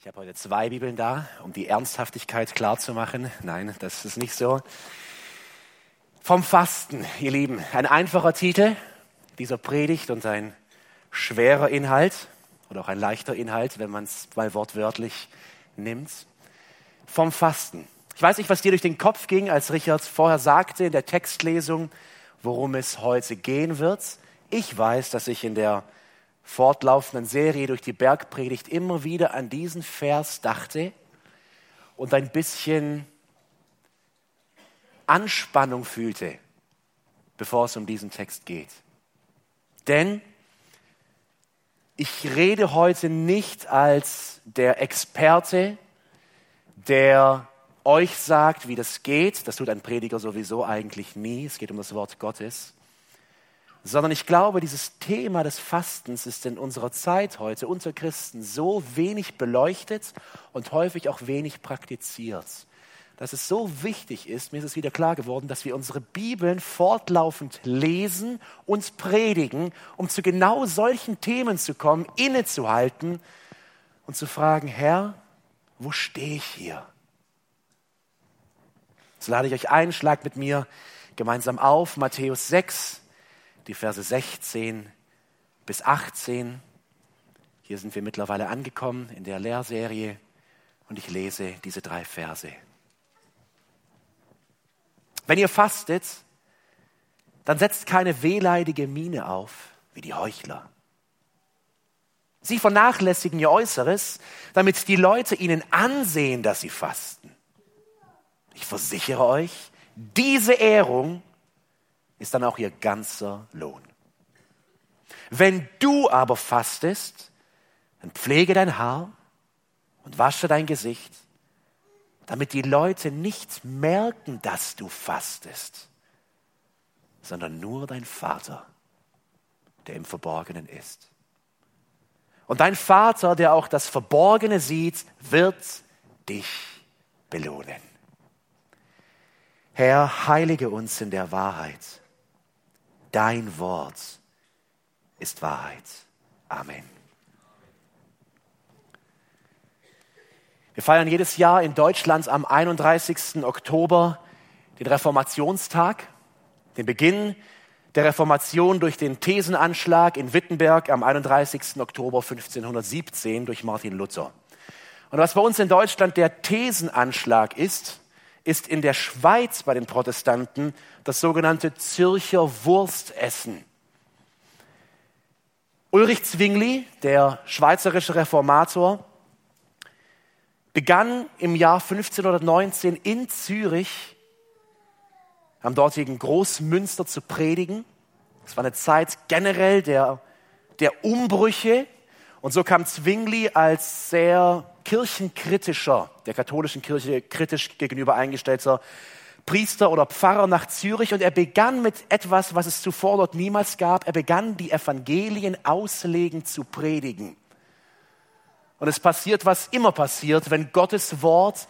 Ich habe heute zwei Bibeln da, um die Ernsthaftigkeit klar zu machen. Nein, das ist nicht so. Vom Fasten, ihr Lieben. Ein einfacher Titel dieser Predigt und ein schwerer Inhalt oder auch ein leichter Inhalt, wenn man es mal wortwörtlich nimmt. Vom Fasten. Ich weiß nicht, was dir durch den Kopf ging, als Richard vorher sagte in der Textlesung, worum es heute gehen wird. Ich weiß, dass ich in der fortlaufenden Serie durch die Bergpredigt immer wieder an diesen Vers dachte und ein bisschen Anspannung fühlte, bevor es um diesen Text geht. Denn ich rede heute nicht als der Experte, der euch sagt, wie das geht. Das tut ein Prediger sowieso eigentlich nie. Es geht um das Wort Gottes sondern ich glaube, dieses Thema des Fastens ist in unserer Zeit heute unter Christen so wenig beleuchtet und häufig auch wenig praktiziert, dass es so wichtig ist, mir ist es wieder klar geworden, dass wir unsere Bibeln fortlaufend lesen und predigen, um zu genau solchen Themen zu kommen, innezuhalten und zu fragen, Herr, wo stehe ich hier? So lade ich euch ein, schlagt mit mir gemeinsam auf, Matthäus 6, die Verse 16 bis 18. Hier sind wir mittlerweile angekommen in der Lehrserie und ich lese diese drei Verse. Wenn ihr fastet, dann setzt keine wehleidige Miene auf wie die Heuchler. Sie vernachlässigen ihr Äußeres, damit die Leute ihnen ansehen, dass sie fasten. Ich versichere euch, diese Ehrung ist dann auch ihr ganzer Lohn. Wenn du aber fastest, dann pflege dein Haar und wasche dein Gesicht, damit die Leute nicht merken, dass du fastest, sondern nur dein Vater, der im Verborgenen ist. Und dein Vater, der auch das Verborgene sieht, wird dich belohnen. Herr, heilige uns in der Wahrheit Dein Wort ist Wahrheit. Amen. Wir feiern jedes Jahr in Deutschland am 31. Oktober den Reformationstag, den Beginn der Reformation durch den Thesenanschlag in Wittenberg am 31. Oktober 1517 durch Martin Luther. Und was bei uns in Deutschland der Thesenanschlag ist, ist in der Schweiz bei den Protestanten das sogenannte Zürcher Wurstessen. Ulrich Zwingli, der schweizerische Reformator, begann im Jahr 1519 in Zürich am dortigen Großmünster zu predigen. Es war eine Zeit generell der, der Umbrüche. Und so kam Zwingli als sehr kirchenkritischer, der katholischen Kirche kritisch gegenüber eingestellter Priester oder Pfarrer nach Zürich und er begann mit etwas, was es zuvor dort niemals gab. Er begann die Evangelien auslegen zu predigen. Und es passiert, was immer passiert, wenn Gottes Wort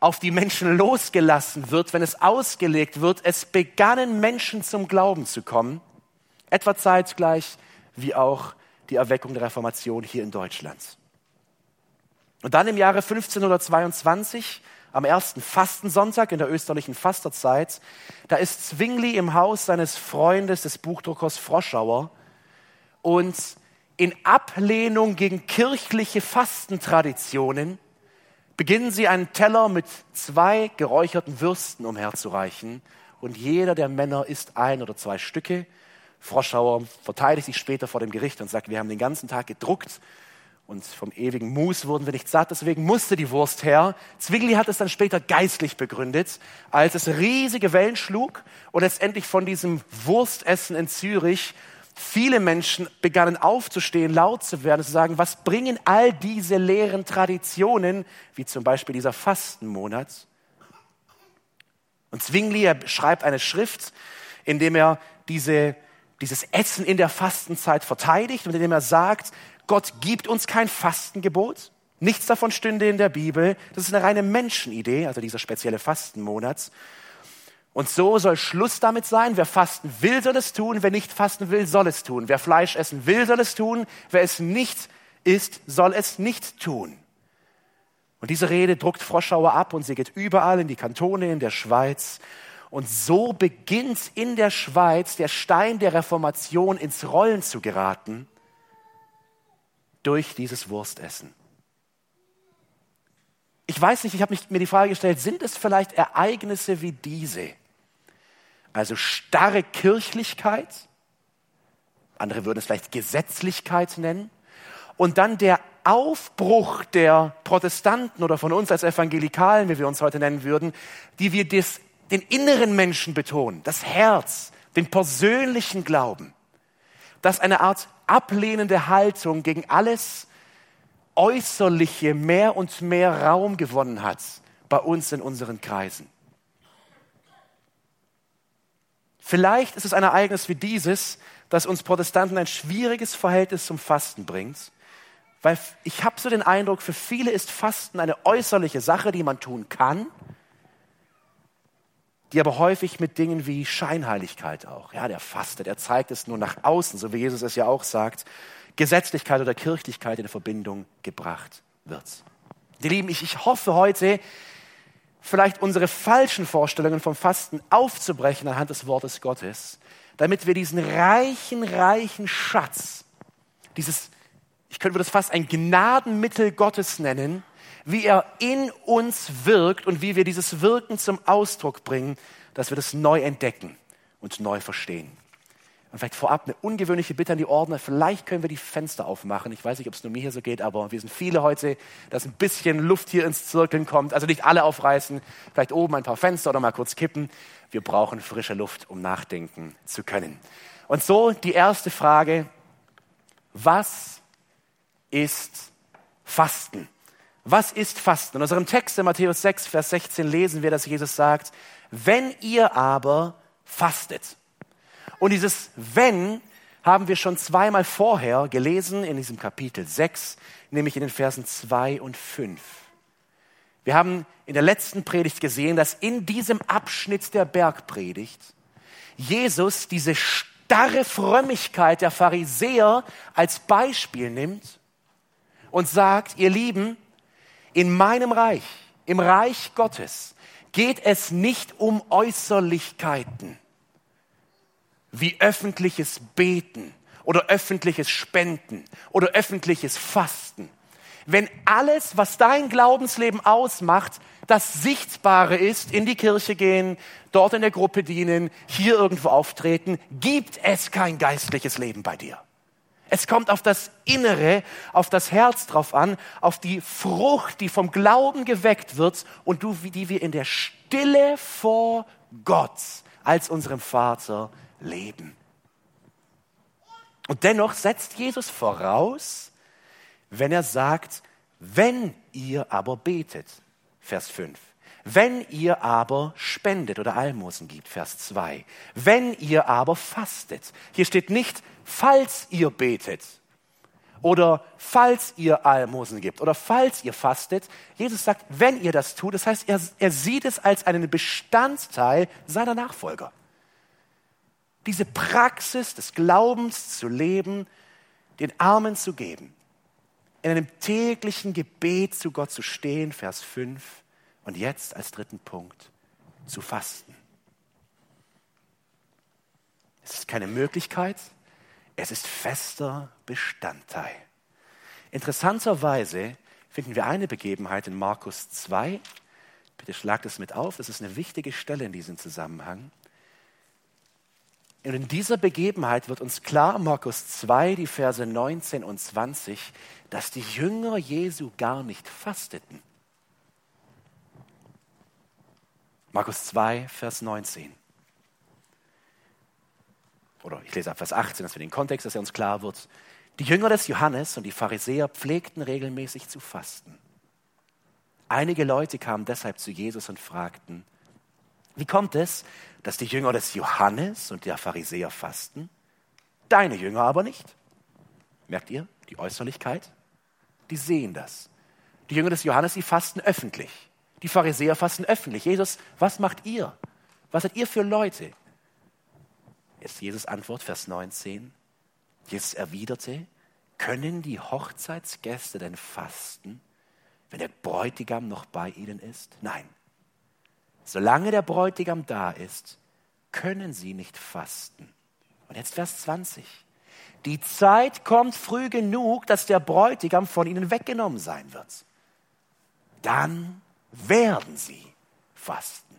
auf die Menschen losgelassen wird, wenn es ausgelegt wird. Es begannen Menschen zum Glauben zu kommen, etwa zeitgleich wie auch die Erweckung der Reformation hier in Deutschland. Und dann im Jahre 1522, am ersten Fastensonntag in der österlichen Fasterzeit, da ist Zwingli im Haus seines Freundes, des Buchdruckers Froschauer, und in Ablehnung gegen kirchliche Fastentraditionen beginnen sie einen Teller mit zwei geräucherten Würsten umherzureichen. Und jeder der Männer isst ein oder zwei Stücke. Froschauer verteidigt sich später vor dem Gericht und sagt, wir haben den ganzen Tag gedruckt und vom ewigen Mus wurden wir nicht satt, deswegen musste die Wurst her. Zwingli hat es dann später geistlich begründet, als es riesige Wellen schlug und letztendlich von diesem Wurstessen in Zürich viele Menschen begannen aufzustehen, laut zu werden, zu sagen, was bringen all diese leeren Traditionen, wie zum Beispiel dieser Fastenmonat? Und Zwingli er schreibt eine Schrift, in dem er diese, dieses Essen in der Fastenzeit verteidigt und in dem er sagt, Gott gibt uns kein Fastengebot. Nichts davon stünde in der Bibel. Das ist eine reine Menschenidee, also dieser spezielle Fastenmonat. Und so soll Schluss damit sein. Wer fasten will, soll es tun. Wer nicht fasten will, soll es tun. Wer Fleisch essen will, soll es tun. Wer es nicht isst, soll es nicht tun. Und diese Rede druckt Froschauer ab und sie geht überall in die Kantone in der Schweiz. Und so beginnt in der Schweiz der Stein der Reformation ins Rollen zu geraten durch dieses Wurstessen. Ich weiß nicht, ich habe mir die Frage gestellt, sind es vielleicht Ereignisse wie diese? Also starre Kirchlichkeit, andere würden es vielleicht Gesetzlichkeit nennen, und dann der Aufbruch der Protestanten oder von uns als Evangelikalen, wie wir uns heute nennen würden, die wir des, den inneren Menschen betonen, das Herz, den persönlichen Glauben, dass eine Art ablehnende Haltung gegen alles Äußerliche mehr und mehr Raum gewonnen hat bei uns in unseren Kreisen. Vielleicht ist es ein Ereignis wie dieses, das uns Protestanten ein schwieriges Verhältnis zum Fasten bringt, weil ich habe so den Eindruck, für viele ist Fasten eine äußerliche Sache, die man tun kann, die aber häufig mit Dingen wie Scheinheiligkeit auch, ja, der fastet, er zeigt es nur nach außen, so wie Jesus es ja auch sagt, Gesetzlichkeit oder Kirchlichkeit in Verbindung gebracht wird. Die Lieben, ich, ich hoffe heute, vielleicht unsere falschen Vorstellungen vom Fasten aufzubrechen anhand des Wortes Gottes, damit wir diesen reichen, reichen Schatz, dieses, ich könnte das fast ein Gnadenmittel Gottes nennen, wie er in uns wirkt und wie wir dieses Wirken zum Ausdruck bringen, dass wir das neu entdecken und neu verstehen. Und vielleicht vorab eine ungewöhnliche Bitte an die Ordner. Vielleicht können wir die Fenster aufmachen. Ich weiß nicht, ob es nur mir hier so geht, aber wir sind viele heute, dass ein bisschen Luft hier ins Zirkeln kommt. Also nicht alle aufreißen, vielleicht oben ein paar Fenster oder mal kurz kippen. Wir brauchen frische Luft, um nachdenken zu können. Und so die erste Frage. Was ist Fasten? Was ist Fasten? In unserem Text in Matthäus 6, Vers 16 lesen wir, dass Jesus sagt, wenn ihr aber fastet, und dieses wenn haben wir schon zweimal vorher gelesen in diesem Kapitel 6, nämlich in den Versen 2 und 5. Wir haben in der letzten Predigt gesehen, dass in diesem Abschnitt der Bergpredigt Jesus diese starre Frömmigkeit der Pharisäer als Beispiel nimmt und sagt, ihr Lieben, in meinem Reich, im Reich Gottes, geht es nicht um Äußerlichkeiten wie öffentliches Beten oder öffentliches Spenden oder öffentliches Fasten. Wenn alles, was dein Glaubensleben ausmacht, das Sichtbare ist, in die Kirche gehen, dort in der Gruppe dienen, hier irgendwo auftreten, gibt es kein geistliches Leben bei dir. Es kommt auf das Innere, auf das Herz drauf an, auf die Frucht, die vom Glauben geweckt wird und die wir in der Stille vor Gott als unserem Vater leben. Und dennoch setzt Jesus voraus, wenn er sagt, wenn ihr aber betet, Vers 5. Wenn ihr aber spendet oder Almosen gibt, Vers 2. Wenn ihr aber fastet. Hier steht nicht, falls ihr betet oder falls ihr Almosen gibt oder falls ihr fastet. Jesus sagt, wenn ihr das tut, das heißt, er, er sieht es als einen Bestandteil seiner Nachfolger diese Praxis des Glaubens zu leben, den Armen zu geben, in einem täglichen Gebet zu Gott zu stehen, Vers 5, und jetzt als dritten Punkt zu fasten. Es ist keine Möglichkeit, es ist fester Bestandteil. Interessanterweise finden wir eine Begebenheit in Markus 2. Bitte schlagt es mit auf, das ist eine wichtige Stelle in diesem Zusammenhang. Und in dieser Begebenheit wird uns klar, Markus 2, die Verse 19 und 20, dass die Jünger Jesu gar nicht fasteten. Markus 2, Vers 19. Oder ich lese ab Vers 18, dass wir den Kontext, dass er uns klar wird. Die Jünger des Johannes und die Pharisäer pflegten regelmäßig zu fasten. Einige Leute kamen deshalb zu Jesus und fragten, wie kommt es, dass die Jünger des Johannes und der Pharisäer fasten, deine Jünger aber nicht? Merkt ihr die Äußerlichkeit? Die sehen das. Die Jünger des Johannes, die fasten öffentlich. Die Pharisäer fasten öffentlich. Jesus, was macht ihr? Was seid ihr für Leute? Jetzt Jesus Antwort, Vers 19. Jesus erwiderte, können die Hochzeitsgäste denn fasten, wenn der Bräutigam noch bei ihnen ist? Nein. Solange der Bräutigam da ist, können sie nicht fasten. Und jetzt Vers 20. Die Zeit kommt früh genug, dass der Bräutigam von ihnen weggenommen sein wird. Dann werden sie fasten.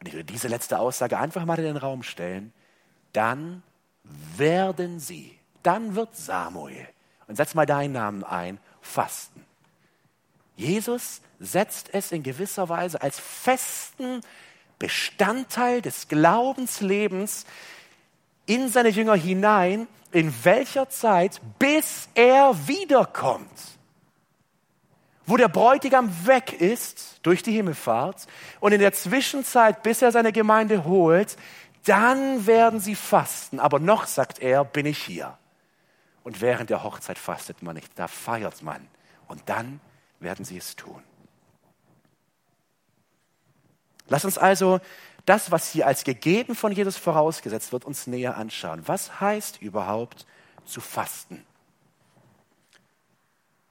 Und ich will diese letzte Aussage einfach mal in den Raum stellen. Dann werden sie, dann wird Samuel, und setz mal deinen Namen ein, fasten. Jesus setzt es in gewisser Weise als festen Bestandteil des Glaubenslebens in seine Jünger hinein, in welcher Zeit, bis er wiederkommt. Wo der Bräutigam weg ist durch die Himmelfahrt und in der Zwischenzeit, bis er seine Gemeinde holt, dann werden sie fasten. Aber noch, sagt er, bin ich hier. Und während der Hochzeit fastet man nicht, da feiert man. Und dann werden sie es tun. Lass uns also das, was hier als gegeben von Jesus vorausgesetzt wird, uns näher anschauen. Was heißt überhaupt zu fasten?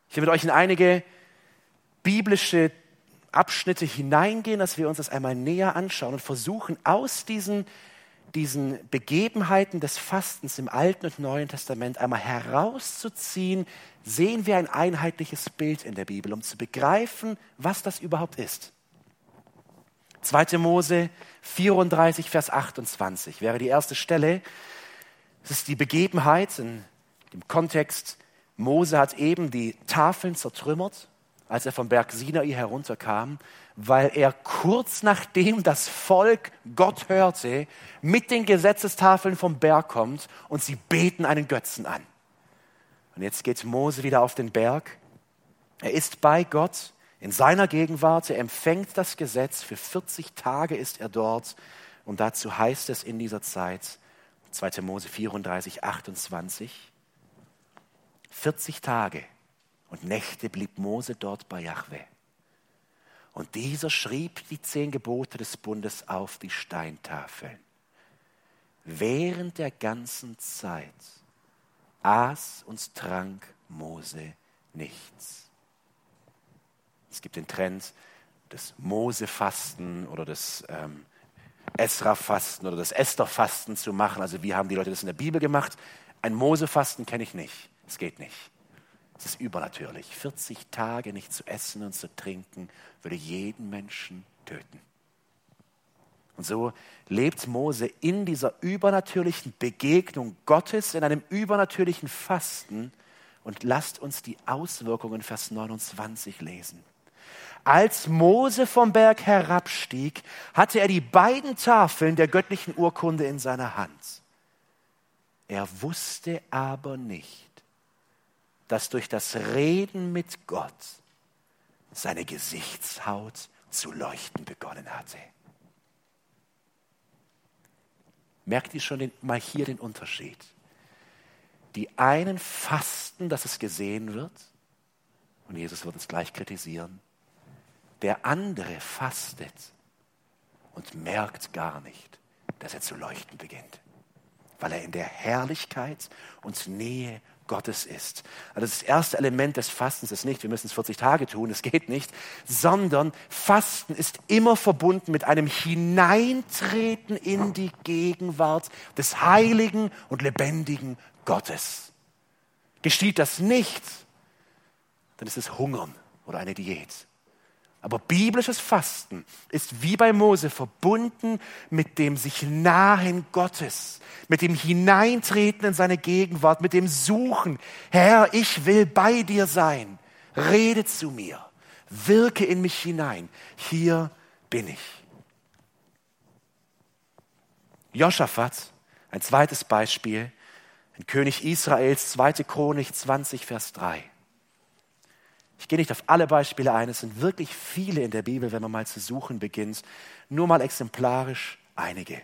Ich will mit euch in einige biblische Abschnitte hineingehen, dass wir uns das einmal näher anschauen und versuchen, aus diesen, diesen Begebenheiten des Fastens im Alten und Neuen Testament einmal herauszuziehen, sehen wir ein einheitliches Bild in der Bibel, um zu begreifen, was das überhaupt ist. 2. Mose 34, Vers 28 wäre die erste Stelle. Es ist die Begebenheit in dem Kontext, Mose hat eben die Tafeln zertrümmert, als er vom Berg Sinai herunterkam, weil er kurz nachdem das Volk Gott hörte, mit den Gesetzestafeln vom Berg kommt und sie beten einen Götzen an. Und jetzt geht Mose wieder auf den Berg. Er ist bei Gott in seiner Gegenwart. Er empfängt das Gesetz. Für 40 Tage ist er dort. Und dazu heißt es in dieser Zeit, 2. Mose 34, 28, 40 Tage und Nächte blieb Mose dort bei Jahwe. Und dieser schrieb die zehn Gebote des Bundes auf die Steintafeln. Während der ganzen Zeit aß und trank Mose nichts. Es gibt den Trend des Mose-Fasten oder des ähm, Esra-Fasten oder des Esther-Fasten zu machen. Also wie haben die Leute das in der Bibel gemacht? Ein Mose-Fasten kenne ich nicht. Es geht nicht. Es ist übernatürlich. 40 Tage nicht zu essen und zu trinken würde jeden Menschen töten. Und so lebt Mose in dieser übernatürlichen Begegnung Gottes, in einem übernatürlichen Fasten. Und lasst uns die Auswirkungen Vers 29 lesen. Als Mose vom Berg herabstieg, hatte er die beiden Tafeln der göttlichen Urkunde in seiner Hand. Er wusste aber nicht, dass durch das Reden mit Gott seine Gesichtshaut zu leuchten begonnen hatte. Merkt ihr schon den, mal hier den Unterschied? Die einen fasten, dass es gesehen wird, und Jesus wird es gleich kritisieren. Der andere fastet und merkt gar nicht, dass er zu leuchten beginnt, weil er in der Herrlichkeit und Nähe Gottes ist. Also das erste Element des Fastens ist nicht, wir müssen es 40 Tage tun, das geht nicht, sondern Fasten ist immer verbunden mit einem Hineintreten in die Gegenwart des heiligen und lebendigen Gottes. Geschieht das nicht, dann ist es Hungern oder eine Diät. Aber biblisches Fasten ist wie bei Mose verbunden mit dem sich nahen Gottes, mit dem Hineintreten in seine Gegenwart, mit dem Suchen. Herr, ich will bei dir sein. Rede zu mir. Wirke in mich hinein. Hier bin ich. Josaphat, ein zweites Beispiel, ein König Israels, zweite Chronik 20, Vers 3. Ich gehe nicht auf alle Beispiele ein, es sind wirklich viele in der Bibel, wenn man mal zu suchen beginnt. Nur mal exemplarisch einige.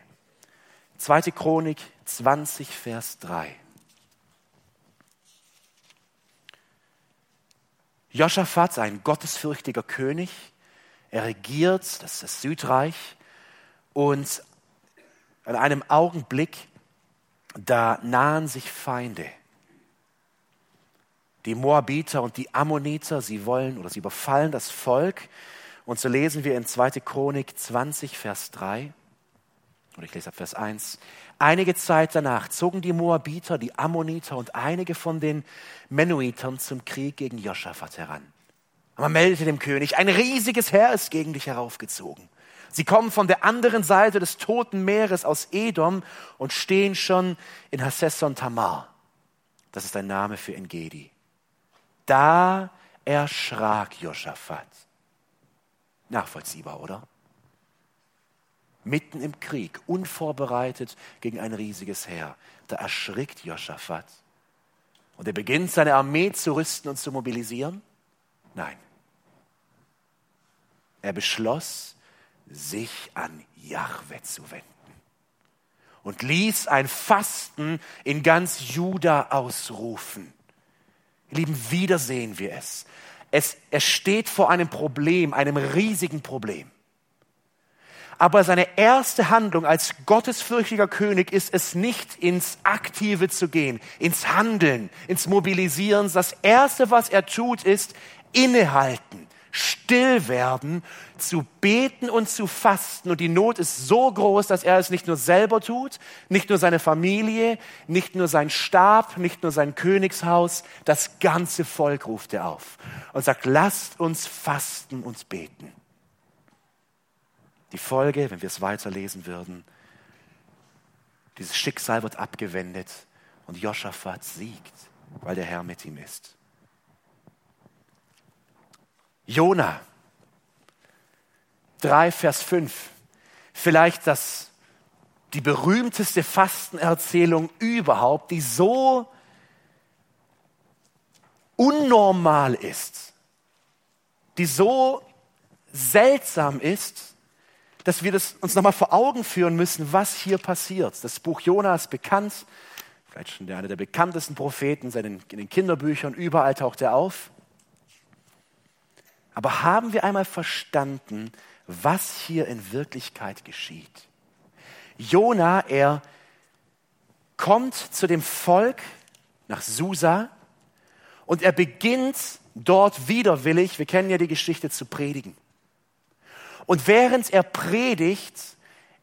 Zweite Chronik 20, Vers 3. Joschafat, ein gottesfürchtiger König, er regiert, das ist das Südreich, und in einem Augenblick, da nahen sich Feinde. Die Moabiter und die Ammoniter, sie wollen oder sie überfallen das Volk. Und so lesen wir in 2. Chronik 20, Vers 3. Und ich lese ab Vers 1. Einige Zeit danach zogen die Moabiter, die Ammoniter und einige von den Menuitern zum Krieg gegen Joschafat heran. man meldete dem König, ein riesiges Heer ist gegen dich heraufgezogen. Sie kommen von der anderen Seite des Toten Meeres aus Edom und stehen schon in Hasesson Tamar. Das ist ein Name für Engedi. Da erschrak Josaphat. Nachvollziehbar, oder? Mitten im Krieg, unvorbereitet gegen ein riesiges Heer. Da erschrickt Josaphat. Und er beginnt seine Armee zu rüsten und zu mobilisieren? Nein. Er beschloss, sich an Jahwe zu wenden und ließ ein Fasten in ganz Juda ausrufen. Ihr Lieben, wieder sehen wir es. es. Er steht vor einem Problem, einem riesigen Problem. Aber seine erste Handlung als gottesfürchtiger König ist es nicht, ins Aktive zu gehen, ins Handeln, ins Mobilisieren. Das Erste, was er tut, ist innehalten, still werden, zu beten und zu fasten. Und die Not ist so groß, dass er es nicht nur selber tut, nicht nur seine Familie, nicht nur sein Stab, nicht nur sein Königshaus, das ganze Volk ruft er auf und sagt, lasst uns fasten und beten. Die Folge, wenn wir es weiterlesen würden, dieses Schicksal wird abgewendet und Joschafat siegt, weil der Herr mit ihm ist. Jona 3, Vers 5. Vielleicht das, die berühmteste Fastenerzählung überhaupt, die so unnormal ist, die so seltsam ist, dass wir das uns nochmal vor Augen führen müssen, was hier passiert. Das Buch Jona ist bekannt, vielleicht schon einer der bekanntesten Propheten in den Kinderbüchern, überall taucht er auf. Aber haben wir einmal verstanden, was hier in Wirklichkeit geschieht? Jona, er kommt zu dem Volk nach Susa und er beginnt dort widerwillig, wir kennen ja die Geschichte, zu predigen. Und während er predigt,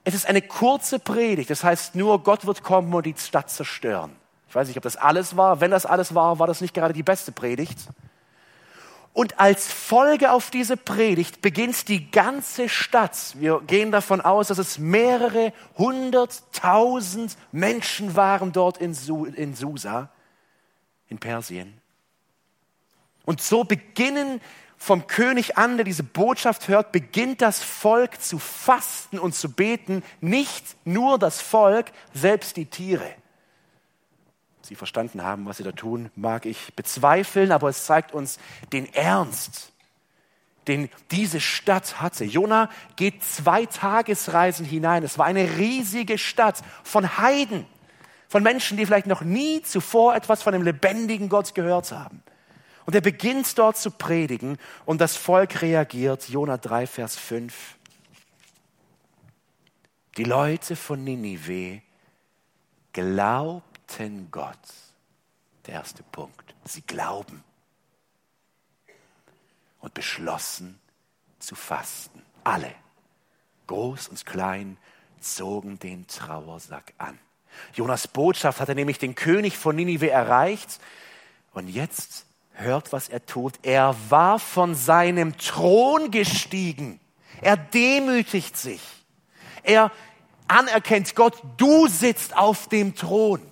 es ist eine kurze Predigt, das heißt nur, Gott wird kommen und die Stadt zerstören. Ich weiß nicht, ob das alles war. Wenn das alles war, war das nicht gerade die beste Predigt. Und als Folge auf diese Predigt beginnt die ganze Stadt. Wir gehen davon aus, dass es mehrere hunderttausend Menschen waren dort in, Susa, in Persien. Und so beginnen vom König an, der diese Botschaft hört, beginnt das Volk zu fasten und zu beten. Nicht nur das Volk, selbst die Tiere sie verstanden haben, was sie da tun, mag ich bezweifeln, aber es zeigt uns den Ernst, den diese Stadt hatte. Jona geht zwei Tagesreisen hinein. Es war eine riesige Stadt von Heiden, von Menschen, die vielleicht noch nie zuvor etwas von dem lebendigen Gott gehört haben. Und er beginnt dort zu predigen und das Volk reagiert. Jona 3, Vers 5. Die Leute von Ninive glauben glaubten Gott. Der erste Punkt. Sie glauben und beschlossen zu fasten. Alle, groß und klein, zogen den Trauersack an. Jonas Botschaft hatte nämlich den König von Ninive erreicht und jetzt hört, was er tut. Er war von seinem Thron gestiegen. Er demütigt sich. Er anerkennt Gott, du sitzt auf dem Thron.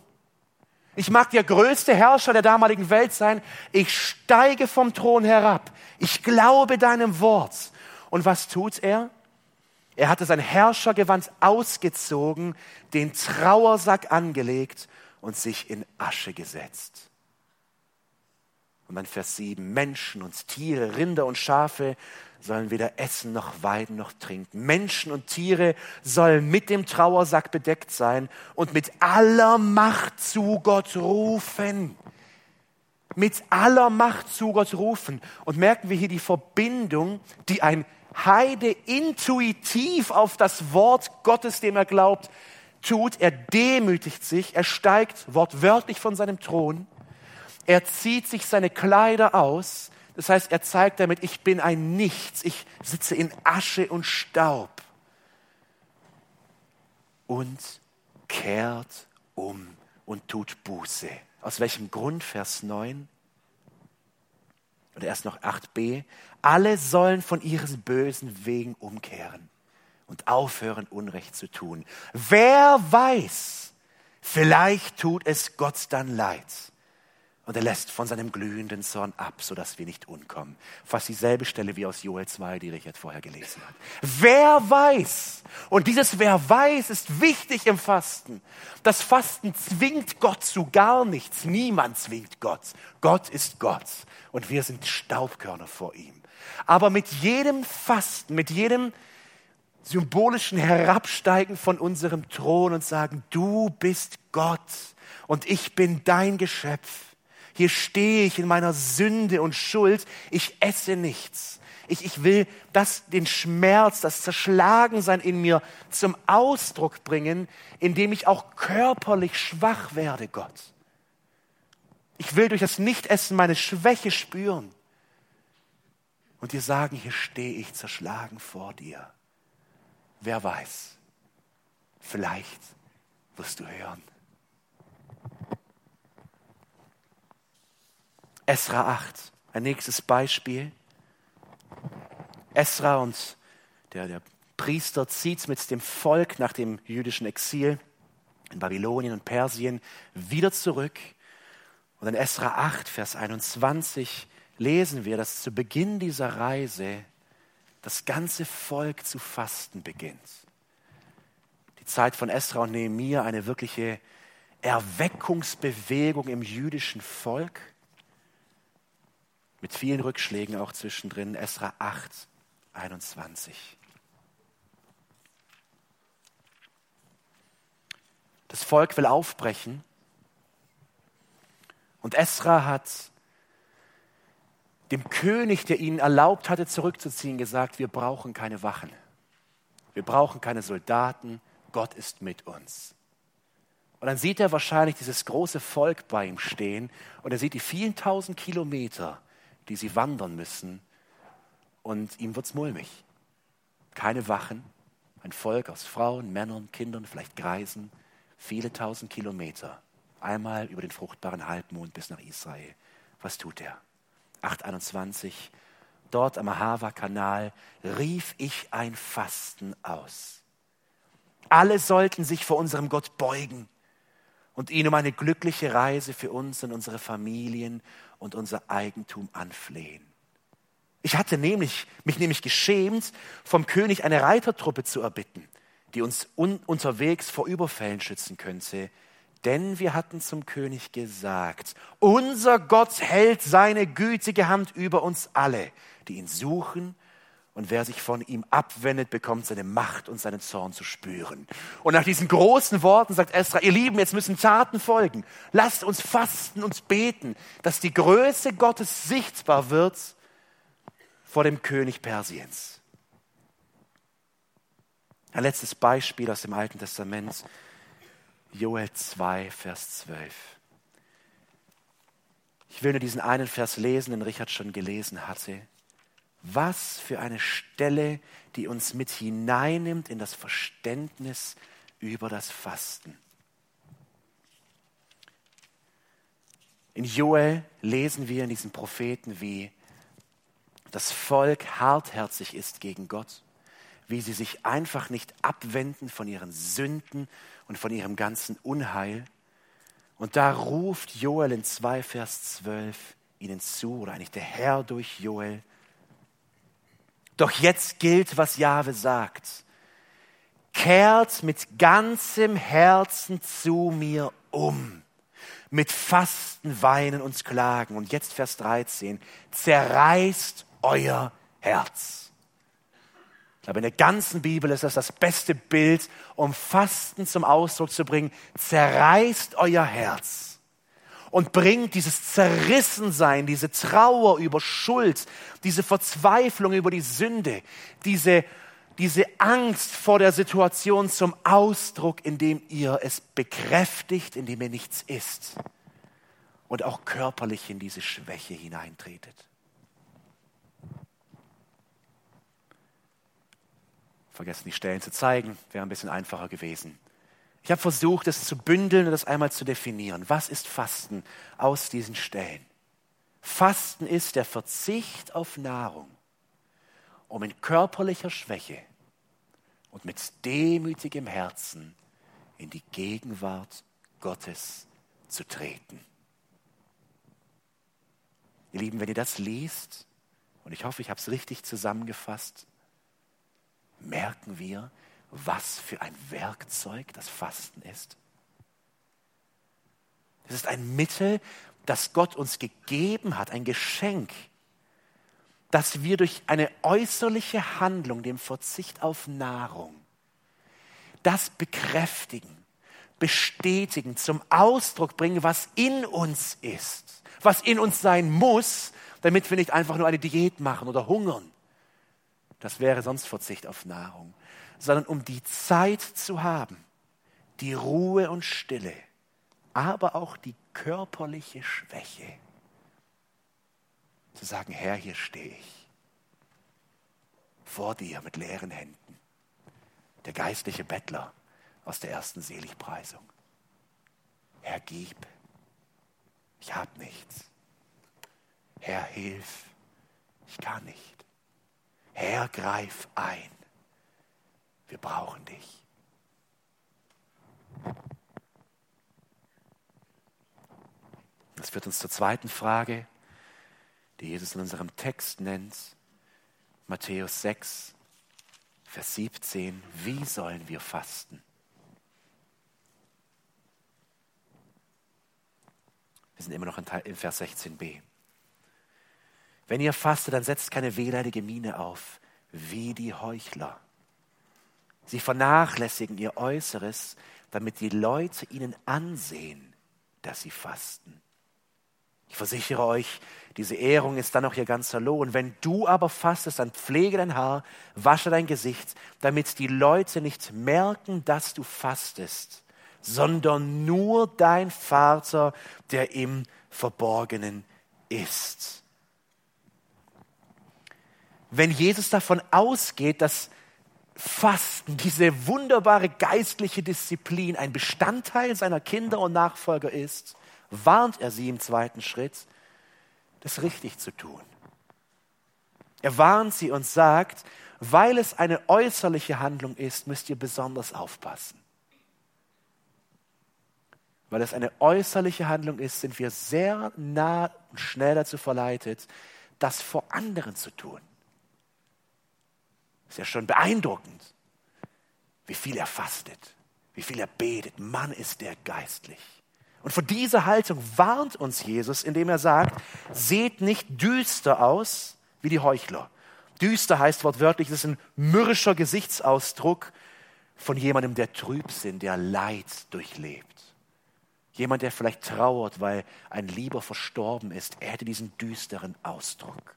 Ich mag der größte Herrscher der damaligen Welt sein. Ich steige vom Thron herab. Ich glaube deinem Wort. Und was tut er? Er hatte sein Herrschergewand ausgezogen, den Trauersack angelegt und sich in Asche gesetzt. Und dann Vers 7, Menschen und Tiere, Rinder und Schafe sollen weder essen noch weiden noch trinken. Menschen und Tiere sollen mit dem Trauersack bedeckt sein und mit aller Macht zu Gott rufen. Mit aller Macht zu Gott rufen. Und merken wir hier die Verbindung, die ein Heide intuitiv auf das Wort Gottes, dem er glaubt, tut. Er demütigt sich, er steigt wortwörtlich von seinem Thron Er zieht sich seine Kleider aus. Das heißt, er zeigt damit, ich bin ein Nichts. Ich sitze in Asche und Staub. Und kehrt um und tut Buße. Aus welchem Grund? Vers 9. Oder erst noch 8b. Alle sollen von ihren bösen Wegen umkehren und aufhören, Unrecht zu tun. Wer weiß, vielleicht tut es Gott dann leid und er lässt von seinem glühenden Zorn ab, sodass wir nicht umkommen. Fast dieselbe Stelle wie aus Joel 2, die Richard vorher gelesen hat. Wer weiß? Und dieses Wer weiß ist wichtig im Fasten. Das Fasten zwingt Gott zu gar nichts. Niemand zwingt Gott. Gott ist Gott. Und wir sind Staubkörner vor ihm. Aber mit jedem Fasten, mit jedem symbolischen Herabsteigen von unserem Thron und sagen, du bist Gott und ich bin dein Geschöpf hier stehe ich in meiner Sünde und Schuld. Ich esse nichts. Ich, ich will das, den Schmerz, das Zerschlagensein in mir zum Ausdruck bringen, indem ich auch körperlich schwach werde, Gott. Ich will durch das Nichtessen meine Schwäche spüren und dir sagen, hier stehe ich zerschlagen vor dir. Wer weiß, vielleicht wirst du hören. Esra 8, ein nächstes Beispiel. Esra und der, der Priester zieht mit dem Volk nach dem jüdischen Exil in Babylonien und Persien wieder zurück. Und in Esra 8, Vers 21 lesen wir, dass zu Beginn dieser Reise das ganze Volk zu fasten beginnt. Die Zeit von Esra und Nehemiah, eine wirkliche Erweckungsbewegung im jüdischen Volk mit vielen Rückschlägen auch zwischendrin. Esra 8, 21. Das Volk will aufbrechen und Esra hat dem König, der ihnen erlaubt hatte, zurückzuziehen, gesagt, wir brauchen keine Wachen, wir brauchen keine Soldaten, Gott ist mit uns. Und dann sieht er wahrscheinlich dieses große Volk bei ihm stehen und er sieht die vielen tausend Kilometer die sie wandern müssen. Und ihm wird's mulmig. Keine Wachen, ein Volk aus Frauen, Männern, Kindern, vielleicht Greisen, viele tausend Kilometer. Einmal über den fruchtbaren Halbmond bis nach Israel. Was tut er? 821. Dort am Ahava-Kanal rief ich ein Fasten aus. Alle sollten sich vor unserem Gott beugen und ihn um eine glückliche Reise für uns und unsere Familien und unser Eigentum anflehen. Ich hatte nämlich, mich nämlich geschämt, vom König eine Reitertruppe zu erbitten, die uns un unterwegs vor Überfällen schützen könnte. Denn wir hatten zum König gesagt, unser Gott hält seine gütige Hand über uns alle, die ihn suchen und wer sich von ihm abwendet, bekommt seine Macht und seinen Zorn zu spüren. Und nach diesen großen Worten sagt Esra, ihr Lieben, jetzt müssen Taten folgen. Lasst uns fasten und beten, dass die Größe Gottes sichtbar wird vor dem König Persiens. Ein letztes Beispiel aus dem Alten Testament, Joel 2, Vers 12. Ich will nur diesen einen Vers lesen, den Richard schon gelesen hatte. Was für eine Stelle, die uns mit hineinnimmt in das Verständnis über das Fasten. In Joel lesen wir in diesen Propheten, wie das Volk hartherzig ist gegen Gott, wie sie sich einfach nicht abwenden von ihren Sünden und von ihrem ganzen Unheil. Und da ruft Joel in 2 Vers 12 ihnen zu, oder eigentlich der Herr durch Joel, doch jetzt gilt, was Jahwe sagt. Kehrt mit ganzem Herzen zu mir um. Mit Fasten, Weinen und Klagen. Und jetzt Vers 13. Zerreißt euer Herz. Ich glaube, in der ganzen Bibel ist das das beste Bild, um Fasten zum Ausdruck zu bringen. Zerreißt euer Herz und bringt dieses Zerrissensein, diese Trauer über Schuld, diese Verzweiflung über die Sünde, diese, diese Angst vor der Situation zum Ausdruck, indem ihr es bekräftigt, indem ihr nichts ist. und auch körperlich in diese Schwäche hineintretet. Vergessen die Stellen zu zeigen, wäre ein bisschen einfacher gewesen. Ich habe versucht, es zu bündeln und das einmal zu definieren. Was ist Fasten aus diesen Stellen? Fasten ist der Verzicht auf Nahrung, um in körperlicher Schwäche und mit demütigem Herzen in die Gegenwart Gottes zu treten. Ihr Lieben, wenn ihr das liest, und ich hoffe, ich habe es richtig zusammengefasst, merken wir, was für ein Werkzeug das Fasten ist. Es ist ein Mittel, das Gott uns gegeben hat, ein Geschenk, dass wir durch eine äußerliche Handlung, dem Verzicht auf Nahrung, das bekräftigen, bestätigen, zum Ausdruck bringen, was in uns ist, was in uns sein muss, damit wir nicht einfach nur eine Diät machen oder hungern. Das wäre sonst Verzicht auf Nahrung, sondern um die Zeit zu haben, die Ruhe und Stille, aber auch die körperliche Schwäche, zu sagen, Herr, hier stehe ich vor dir mit leeren Händen, der geistliche Bettler aus der ersten Seligpreisung. Herr, gib, ich habe nichts. Herr, hilf, ich kann nicht. Herr, greif ein, wir brauchen dich. Das führt uns zur zweiten Frage, die Jesus in unserem Text nennt. Matthäus 6, Vers 17. Wie sollen wir fasten? Wir sind immer noch in Vers 16b. Wenn ihr fastet, dann setzt keine wehleidige Miene auf, wie die Heuchler. Sie vernachlässigen ihr Äußeres, damit die Leute ihnen ansehen, dass sie fasten. Ich versichere euch, diese Ehrung ist dann auch ihr ganzer Lohn. Wenn du aber fastest, dann pflege dein Haar, wasche dein Gesicht, damit die Leute nicht merken, dass du fastest, sondern nur dein Vater, der im Verborgenen ist. Wenn Jesus davon ausgeht, dass Fasten, diese wunderbare geistliche Disziplin ein Bestandteil seiner Kinder und Nachfolger ist, warnt er sie im zweiten Schritt, das richtig zu tun. Er warnt sie und sagt, weil es eine äußerliche Handlung ist, müsst ihr besonders aufpassen. Weil es eine äußerliche Handlung ist, sind wir sehr nah und schnell dazu verleitet, das vor anderen zu tun. Ist ja schon beeindruckend, wie viel er fastet, wie viel er betet. Mann ist der geistlich. Und vor dieser Haltung warnt uns Jesus, indem er sagt, seht nicht düster aus wie die Heuchler. Düster heißt wortwörtlich, es ist ein mürrischer Gesichtsausdruck von jemandem, der Trübsinn, der Leid durchlebt. Jemand, der vielleicht trauert, weil ein Lieber verstorben ist. Er hätte diesen düsteren Ausdruck.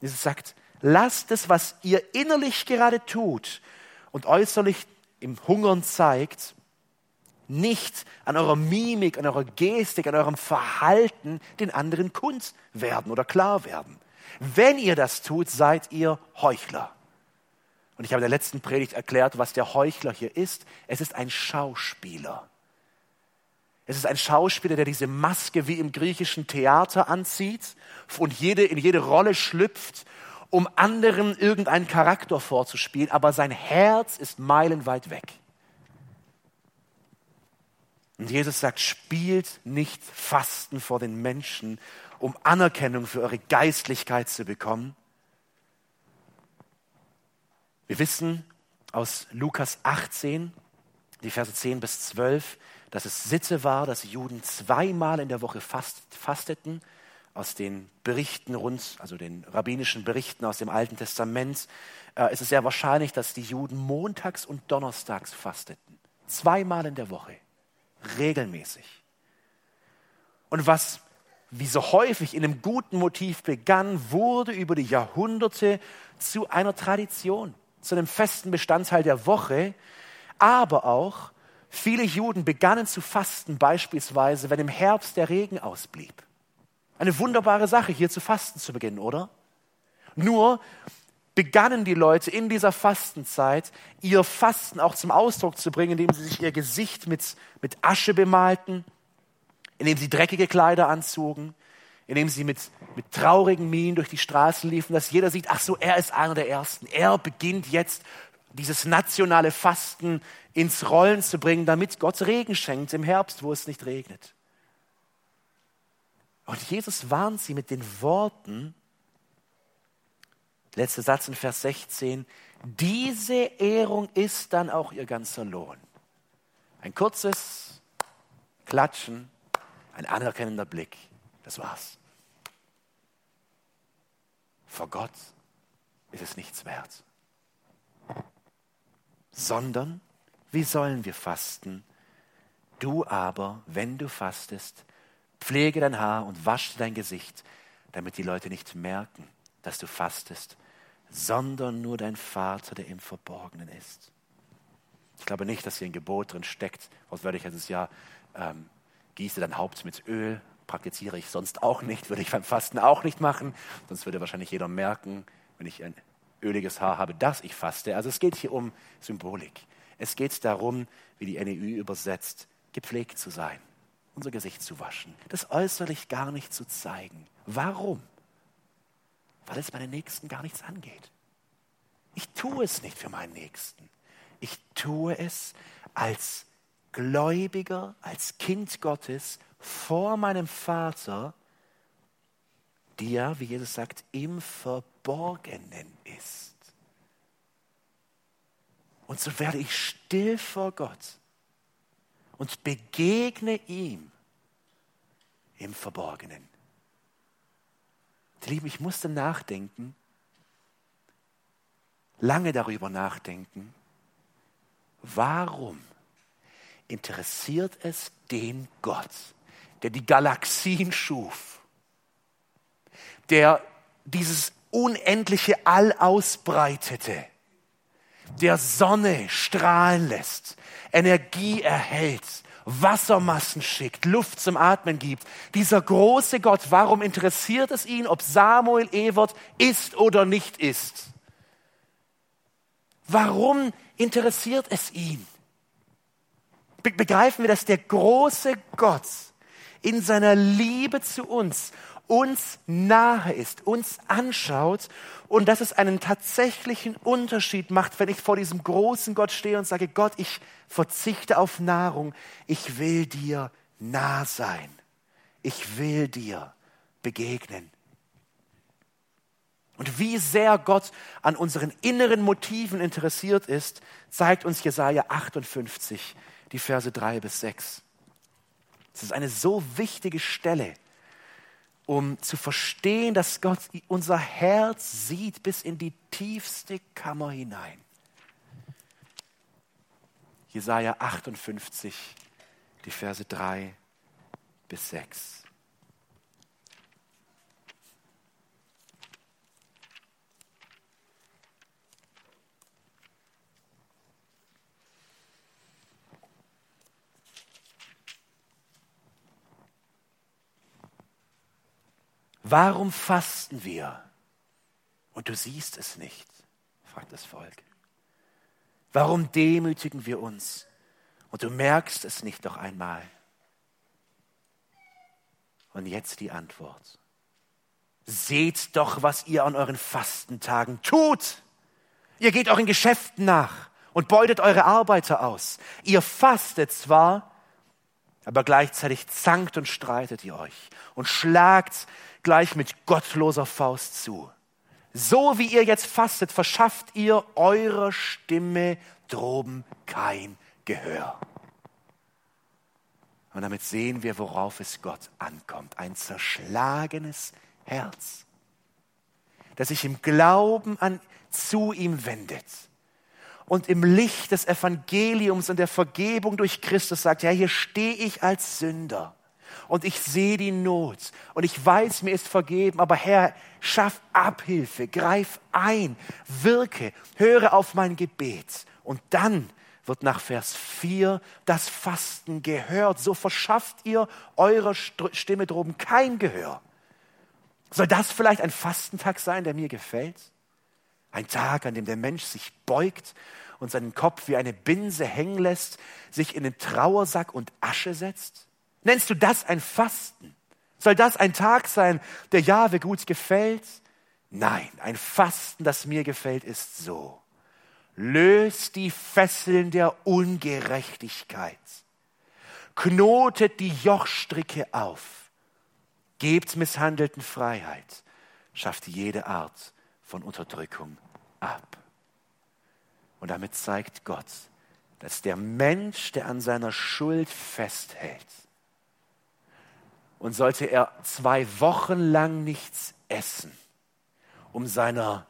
Jesus sagt, lasst es, was ihr innerlich gerade tut und äußerlich im Hungern zeigt, nicht an eurer Mimik, an eurer Gestik, an eurem Verhalten den anderen kund werden oder klar werden. Wenn ihr das tut, seid ihr Heuchler. Und ich habe in der letzten Predigt erklärt, was der Heuchler hier ist. Es ist ein Schauspieler. Es ist ein Schauspieler, der diese Maske wie im griechischen Theater anzieht und jede, in jede Rolle schlüpft, um anderen irgendeinen Charakter vorzuspielen, aber sein Herz ist meilenweit weg. Und Jesus sagt, spielt nicht Fasten vor den Menschen, um Anerkennung für eure Geistlichkeit zu bekommen. Wir wissen aus Lukas 18, die Verse 10 bis 12, dass es Sitte war, dass Juden zweimal in der Woche fast, fasteten. Aus den Berichten rund, also den rabbinischen Berichten aus dem Alten Testament, äh, ist es sehr wahrscheinlich, dass die Juden montags und donnerstags fasteten. Zweimal in der Woche regelmäßig. Und was wie so häufig in einem guten Motiv begann, wurde über die Jahrhunderte zu einer Tradition, zu einem festen Bestandteil der Woche, aber auch viele Juden begannen zu fasten, beispielsweise, wenn im Herbst der Regen ausblieb. Eine wunderbare Sache, hier zu fasten zu beginnen, oder? Nur begannen die Leute in dieser Fastenzeit ihr Fasten auch zum Ausdruck zu bringen, indem sie sich ihr Gesicht mit, mit Asche bemalten, indem sie dreckige Kleider anzogen, indem sie mit, mit traurigen Mienen durch die Straßen liefen, dass jeder sieht, ach so, er ist einer der Ersten. Er beginnt jetzt dieses nationale Fasten ins Rollen zu bringen, damit Gott Regen schenkt im Herbst, wo es nicht regnet. Und Jesus warnt sie mit den Worten, letzter Satz in Vers 16, diese Ehrung ist dann auch ihr ganzer Lohn. Ein kurzes Klatschen, ein anerkennender Blick, das war's. Vor Gott ist es nichts wert. Sondern, wie sollen wir fasten? Du aber, wenn du fastest, Pflege dein Haar und wasche dein Gesicht, damit die Leute nicht merken, dass du fastest, sondern nur dein Vater, der im Verborgenen ist. Ich glaube nicht, dass hier ein Gebot drin steckt. Wortwörtlich heißt es ja, ähm, gieße dein Haupt mit Öl. Praktiziere ich sonst auch nicht, würde ich beim Fasten auch nicht machen. Sonst würde wahrscheinlich jeder merken, wenn ich ein öliges Haar habe, dass ich faste. Also es geht hier um Symbolik. Es geht darum, wie die NEU übersetzt, gepflegt zu sein unser Gesicht zu waschen, das äußerlich gar nicht zu zeigen. Warum? Weil es meinen Nächsten gar nichts angeht. Ich tue es nicht für meinen Nächsten. Ich tue es als Gläubiger, als Kind Gottes vor meinem Vater, der, wie Jesus sagt, im Verborgenen ist. Und so werde ich still vor Gott und begegne ihm im Verborgenen. Lieben, ich musste nachdenken, lange darüber nachdenken, warum interessiert es den Gott, der die Galaxien schuf, der dieses unendliche All ausbreitete, der Sonne strahlen lässt, Energie erhält, Wassermassen schickt, Luft zum Atmen gibt. Dieser große Gott, warum interessiert es ihn, ob Samuel Ewert ist oder nicht ist? Warum interessiert es ihn? Begreifen wir, dass der große Gott in seiner Liebe zu uns uns nahe ist, uns anschaut und dass es einen tatsächlichen Unterschied macht, wenn ich vor diesem großen Gott stehe und sage, Gott, ich verzichte auf Nahrung, ich will dir nah sein, ich will dir begegnen. Und wie sehr Gott an unseren inneren Motiven interessiert ist, zeigt uns Jesaja 58, die Verse 3 bis 6. Das ist eine so wichtige Stelle um zu verstehen, dass Gott unser Herz sieht bis in die tiefste Kammer hinein. Jesaja 58, die Verse 3 bis 6. Warum fasten wir? Und du siehst es nicht, fragt das Volk. Warum demütigen wir uns? Und du merkst es nicht noch einmal. Und jetzt die Antwort. Seht doch, was ihr an euren Fastentagen tut. Ihr geht euren Geschäften nach und beutet eure Arbeiter aus. Ihr fastet zwar, aber gleichzeitig zankt und streitet ihr euch und schlagt gleich mit gottloser Faust zu. So wie ihr jetzt fastet, verschafft ihr eurer Stimme droben kein Gehör. Und damit sehen wir, worauf es Gott ankommt. Ein zerschlagenes Herz, das sich im Glauben an, zu ihm wendet und im Licht des Evangeliums und der Vergebung durch Christus sagt, ja, hier stehe ich als Sünder und ich sehe die Not und ich weiß, mir ist vergeben, aber Herr, schaff Abhilfe, greif ein, wirke, höre auf mein Gebet und dann wird nach Vers 4 das Fasten gehört. So verschafft ihr eurer Stimme droben kein Gehör. Soll das vielleicht ein Fastentag sein, der mir gefällt? Ein Tag, an dem der Mensch sich beugt und seinen Kopf wie eine Binse hängen lässt, sich in den Trauersack und Asche setzt? Nennst du das ein Fasten? Soll das ein Tag sein, der Jahwe gut gefällt? Nein, ein Fasten, das mir gefällt, ist so. Löst die Fesseln der Ungerechtigkeit. Knotet die Jochstricke auf. Gebt Misshandelten Freiheit. Schafft jede Art von Unterdrückung ab. Und damit zeigt Gott, dass der Mensch, der an seiner Schuld festhält, und sollte er zwei Wochen lang nichts essen, um seiner,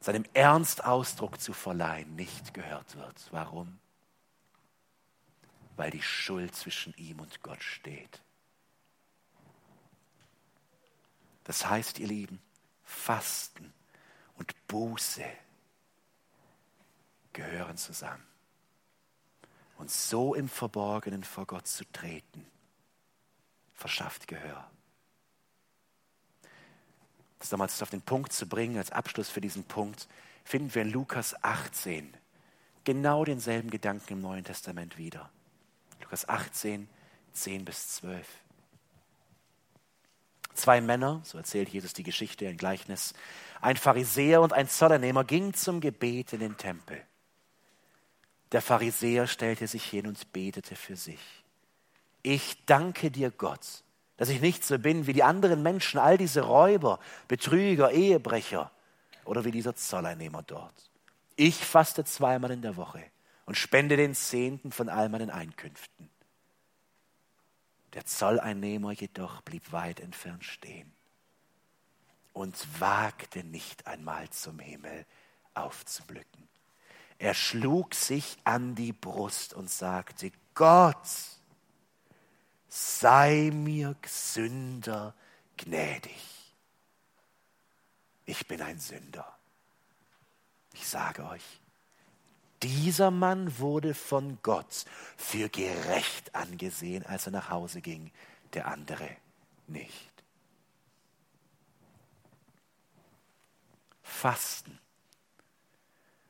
seinem Ernst Ausdruck zu verleihen, nicht gehört wird. Warum? Weil die Schuld zwischen ihm und Gott steht. Das heißt, ihr Lieben, Fasten und Buße gehören zusammen. Und so im Verborgenen vor Gott zu treten, verschafft Gehör. Das damals auf den Punkt zu bringen, als Abschluss für diesen Punkt, finden wir in Lukas 18 genau denselben Gedanken im Neuen Testament wieder. Lukas 18, 10 bis 12. Zwei Männer, so erzählt Jesus die Geschichte, ein Gleichnis, ein Pharisäer und ein Zollernehmer gingen zum Gebet in den Tempel. Der Pharisäer stellte sich hin und betete für sich. Ich danke dir, Gott, dass ich nicht so bin wie die anderen Menschen, all diese Räuber, Betrüger, Ehebrecher oder wie dieser Zolleinnehmer dort. Ich faste zweimal in der Woche und spende den Zehnten von all meinen Einkünften. Der Zolleinnehmer jedoch blieb weit entfernt stehen und wagte nicht einmal zum Himmel aufzublicken. Er schlug sich an die Brust und sagte, Gott, sei mir Sünder gnädig. Ich bin ein Sünder. Ich sage euch, dieser Mann wurde von Gott für gerecht angesehen, als er nach Hause ging, der andere nicht. Fasten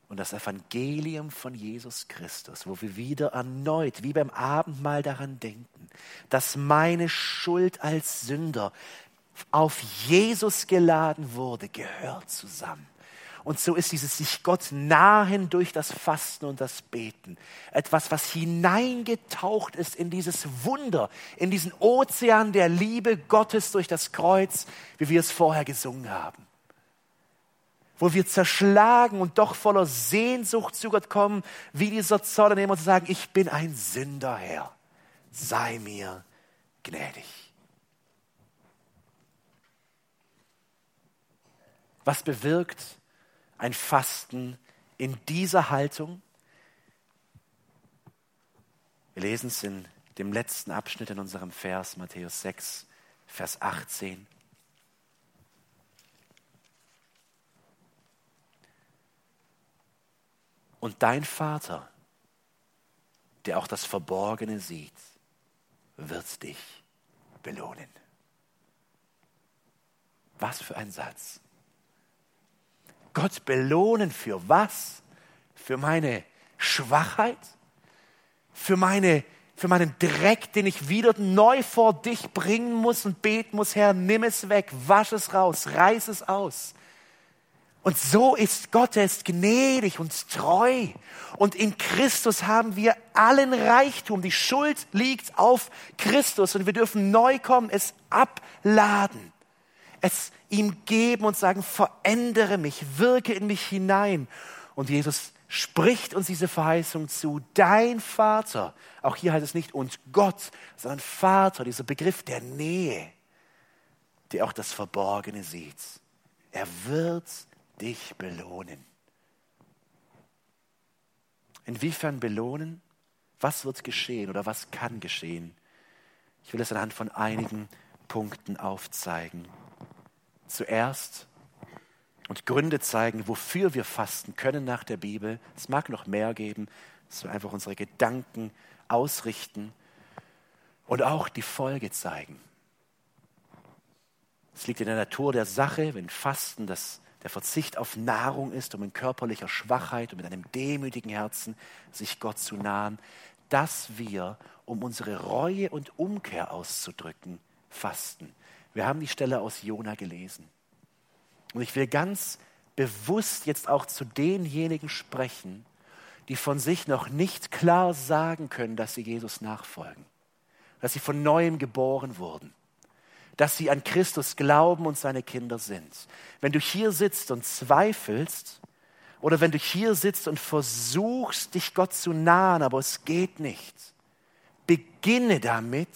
und das Evangelium von Jesus Christus, wo wir wieder erneut, wie beim Abendmahl daran denken, dass meine Schuld als Sünder auf Jesus geladen wurde, gehört zusammen. Und so ist dieses sich Gott nahen durch das Fasten und das Beten. Etwas, was hineingetaucht ist in dieses Wunder, in diesen Ozean der Liebe Gottes durch das Kreuz, wie wir es vorher gesungen haben. Wo wir zerschlagen und doch voller Sehnsucht zu Gott kommen, wie dieser Zollernehmer und sagen, ich bin ein Sünder, Herr, sei mir gnädig. Was bewirkt ein Fasten in dieser Haltung? Wir lesen es in dem letzten Abschnitt in unserem Vers, Matthäus 6, Vers 18. Und dein Vater, der auch das Verborgene sieht, wird dich belohnen. Was für ein Satz. Gott belohnen für was? Für meine Schwachheit? Für, meine, für meinen Dreck, den ich wieder neu vor dich bringen muss und beten muss, Herr, nimm es weg, wasch es raus, reiß es aus. Und so ist Gott, er ist gnädig und treu. Und in Christus haben wir allen Reichtum. Die Schuld liegt auf Christus und wir dürfen neu kommen, es abladen, es ihm geben und sagen, verändere mich, wirke in mich hinein. Und Jesus spricht uns diese Verheißung zu. Dein Vater, auch hier heißt es nicht und Gott, sondern Vater, dieser Begriff der Nähe, der auch das Verborgene sieht. Er wird dich belohnen. Inwiefern belohnen? Was wird geschehen oder was kann geschehen? Ich will es anhand von einigen Punkten aufzeigen. Zuerst und Gründe zeigen, wofür wir fasten können nach der Bibel. Es mag noch mehr geben, dass wir einfach unsere Gedanken ausrichten und auch die Folge zeigen. Es liegt in der Natur der Sache, wenn Fasten das, der Verzicht auf Nahrung ist, um in körperlicher Schwachheit und mit einem demütigen Herzen sich Gott zu nahen, dass wir, um unsere Reue und Umkehr auszudrücken, fasten. Wir haben die Stelle aus Jona gelesen. Und ich will ganz bewusst jetzt auch zu denjenigen sprechen, die von sich noch nicht klar sagen können, dass sie Jesus nachfolgen, dass sie von neuem geboren wurden, dass sie an Christus glauben und seine Kinder sind. Wenn du hier sitzt und zweifelst, oder wenn du hier sitzt und versuchst, dich Gott zu nahen, aber es geht nicht, beginne damit,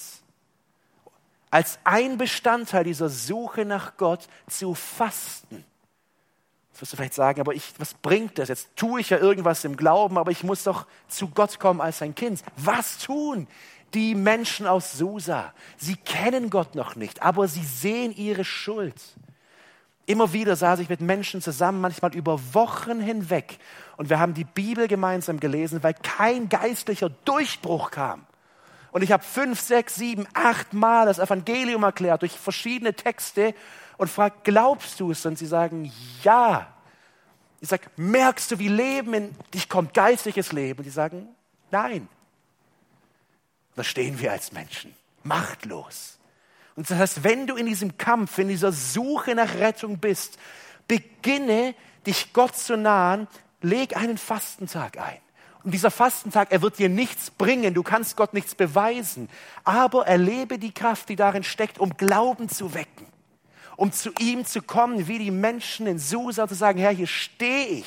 als ein Bestandteil dieser Suche nach Gott zu fasten. Jetzt wirst du vielleicht sagen, aber ich, was bringt das? Jetzt tue ich ja irgendwas im Glauben, aber ich muss doch zu Gott kommen als ein Kind. Was tun die Menschen aus Susa? Sie kennen Gott noch nicht, aber sie sehen ihre Schuld. Immer wieder saß ich mit Menschen zusammen, manchmal über Wochen hinweg. Und wir haben die Bibel gemeinsam gelesen, weil kein geistlicher Durchbruch kam. Und ich habe fünf, sechs, sieben, acht Mal das Evangelium erklärt durch verschiedene Texte und fragt, glaubst du es? Und sie sagen, ja. Ich sage, merkst du, wie Leben in dich kommt, geistliches Leben? Und die sagen, nein. Da stehen wir als Menschen, machtlos. Und das heißt, wenn du in diesem Kampf, in dieser Suche nach Rettung bist, beginne dich Gott zu nahen, leg einen Fastentag ein. Und dieser Fastentag, er wird dir nichts bringen, du kannst Gott nichts beweisen, aber erlebe die Kraft, die darin steckt, um Glauben zu wecken um zu ihm zu kommen, wie die Menschen in Susa, zu sagen, Herr, hier stehe ich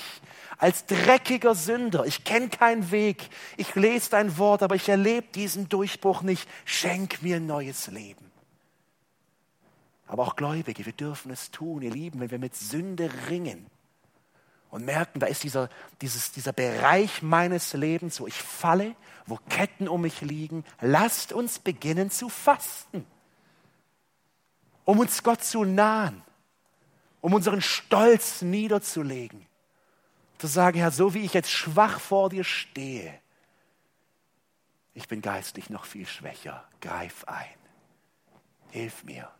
als dreckiger Sünder. Ich kenne keinen Weg. Ich lese dein Wort, aber ich erlebe diesen Durchbruch nicht. Schenk mir ein neues Leben. Aber auch Gläubige, wir dürfen es tun, ihr Lieben, wenn wir mit Sünde ringen und merken, da ist dieser, dieses, dieser Bereich meines Lebens, wo ich falle, wo Ketten um mich liegen. Lasst uns beginnen zu fasten um uns Gott zu nahen, um unseren Stolz niederzulegen. Zu sagen, Herr, so wie ich jetzt schwach vor dir stehe, ich bin geistlich noch viel schwächer. Greif ein. Hilf mir.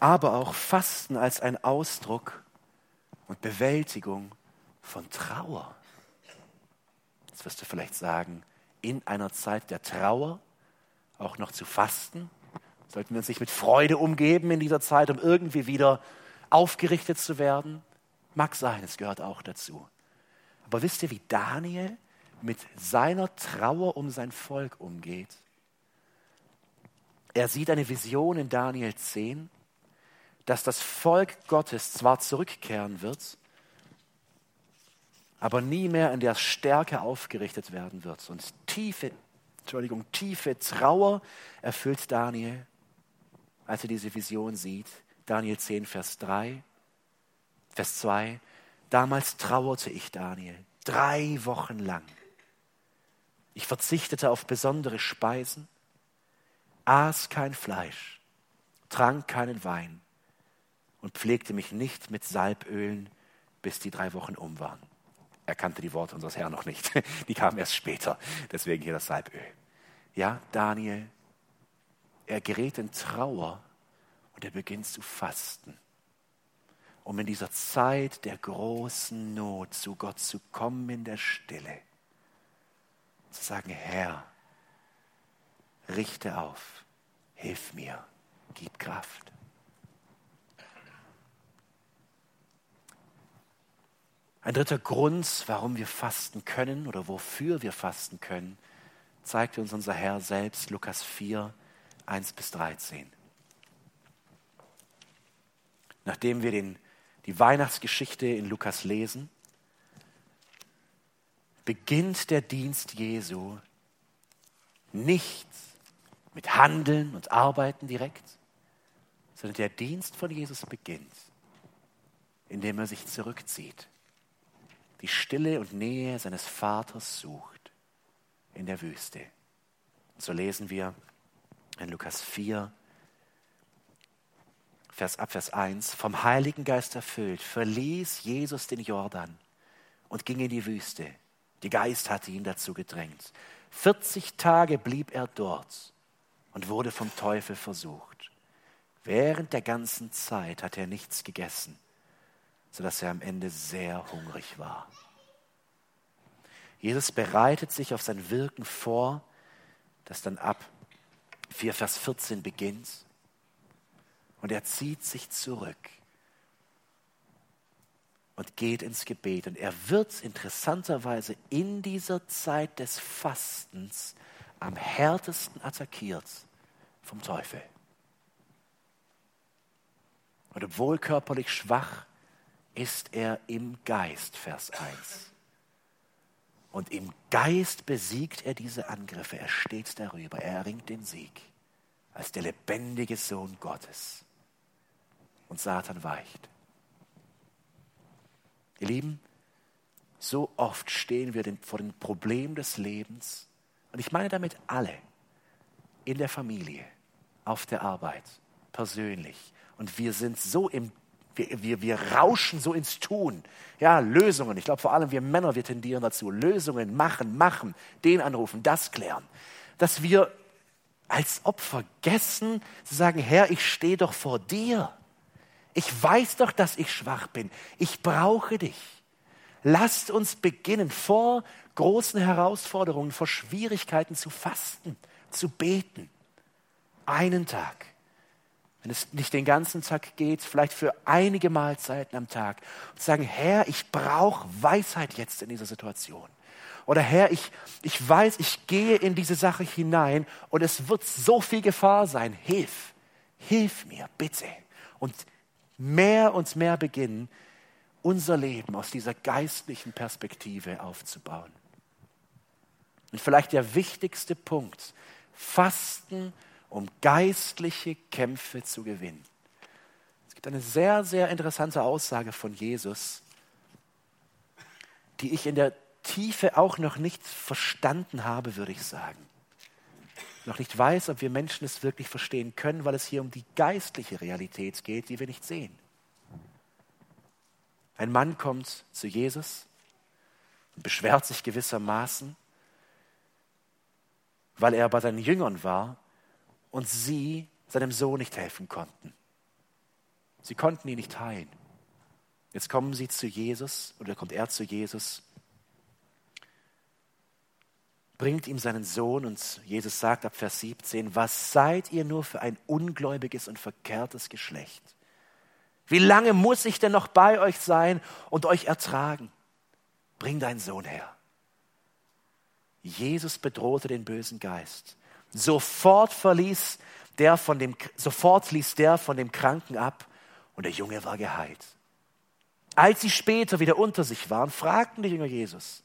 Aber auch Fasten als ein Ausdruck und Bewältigung von Trauer. Jetzt wirst du vielleicht sagen, in einer Zeit der Trauer auch noch zu fasten? Sollten wir uns nicht mit Freude umgeben in dieser Zeit, um irgendwie wieder aufgerichtet zu werden? Mag sein, es gehört auch dazu. Aber wisst ihr, wie Daniel mit seiner Trauer um sein Volk umgeht? Er sieht eine Vision in Daniel 10, dass das Volk Gottes zwar zurückkehren wird, aber nie mehr in der Stärke aufgerichtet werden wird und tiefe Entschuldigung, tiefe Trauer erfüllt Daniel, als er diese Vision sieht. Daniel 10, Vers 3, Vers 2. Damals trauerte ich Daniel drei Wochen lang. Ich verzichtete auf besondere Speisen, aß kein Fleisch, trank keinen Wein und pflegte mich nicht mit Salbölen, bis die drei Wochen um waren. Er kannte die Worte unseres Herrn noch nicht. Die kamen erst später. Deswegen hier das Salböl. Ja, Daniel, er gerät in Trauer und er beginnt zu fasten, um in dieser Zeit der großen Not zu Gott zu kommen in der Stille. Zu sagen, Herr, richte auf, hilf mir, gib Kraft. Ein dritter Grund, warum wir fasten können oder wofür wir fasten können, zeigte uns unser Herr selbst, Lukas 4, 1 bis 13. Nachdem wir den, die Weihnachtsgeschichte in Lukas lesen, beginnt der Dienst Jesu nicht mit Handeln und Arbeiten direkt, sondern der Dienst von Jesus beginnt, indem er sich zurückzieht die Stille und Nähe seines Vaters sucht in der Wüste. so lesen wir in Lukas 4, Vers, ab Vers 1, vom Heiligen Geist erfüllt, verließ Jesus den Jordan und ging in die Wüste. Die Geist hatte ihn dazu gedrängt. 40 Tage blieb er dort und wurde vom Teufel versucht. Während der ganzen Zeit hat er nichts gegessen, sodass er am Ende sehr hungrig war. Jesus bereitet sich auf sein Wirken vor, das dann ab 4 Vers 14 beginnt. Und er zieht sich zurück und geht ins Gebet. Und er wird interessanterweise in dieser Zeit des Fastens am härtesten attackiert vom Teufel. Und obwohl körperlich schwach, ist er im Geist, Vers 1. Und im Geist besiegt er diese Angriffe. Er steht darüber. Er erringt den Sieg als der lebendige Sohn Gottes. Und Satan weicht. Ihr Lieben, so oft stehen wir vor dem Problem des Lebens. Und ich meine damit alle. In der Familie, auf der Arbeit, persönlich. Und wir sind so im wir, wir, wir rauschen so ins Tun. Ja, Lösungen. Ich glaube vor allem wir Männer, wir tendieren dazu. Lösungen machen, machen, den anrufen, das klären. Dass wir als ob vergessen zu sagen, Herr, ich stehe doch vor dir. Ich weiß doch, dass ich schwach bin. Ich brauche dich. Lasst uns beginnen, vor großen Herausforderungen, vor Schwierigkeiten zu fasten, zu beten. Einen Tag wenn es nicht den ganzen Tag geht, vielleicht für einige Mahlzeiten am Tag und sagen, Herr, ich brauche Weisheit jetzt in dieser Situation. Oder Herr, ich, ich weiß, ich gehe in diese Sache hinein und es wird so viel Gefahr sein. Hilf, hilf mir, bitte. Und mehr und mehr beginnen, unser Leben aus dieser geistlichen Perspektive aufzubauen. Und vielleicht der wichtigste Punkt, Fasten um geistliche Kämpfe zu gewinnen. Es gibt eine sehr, sehr interessante Aussage von Jesus, die ich in der Tiefe auch noch nicht verstanden habe, würde ich sagen. Noch nicht weiß, ob wir Menschen es wirklich verstehen können, weil es hier um die geistliche Realität geht, die wir nicht sehen. Ein Mann kommt zu Jesus und beschwert sich gewissermaßen, weil er bei seinen Jüngern war und sie seinem Sohn nicht helfen konnten. Sie konnten ihn nicht heilen. Jetzt kommen sie zu Jesus oder kommt er zu Jesus, bringt ihm seinen Sohn und Jesus sagt ab Vers 17, was seid ihr nur für ein ungläubiges und verkehrtes Geschlecht? Wie lange muss ich denn noch bei euch sein und euch ertragen? Bring deinen Sohn her. Jesus bedrohte den bösen Geist Sofort verließ der von dem, sofort ließ der von dem Kranken ab und der Junge war geheilt. Als sie später wieder unter sich waren, fragten die Jünger Jesus,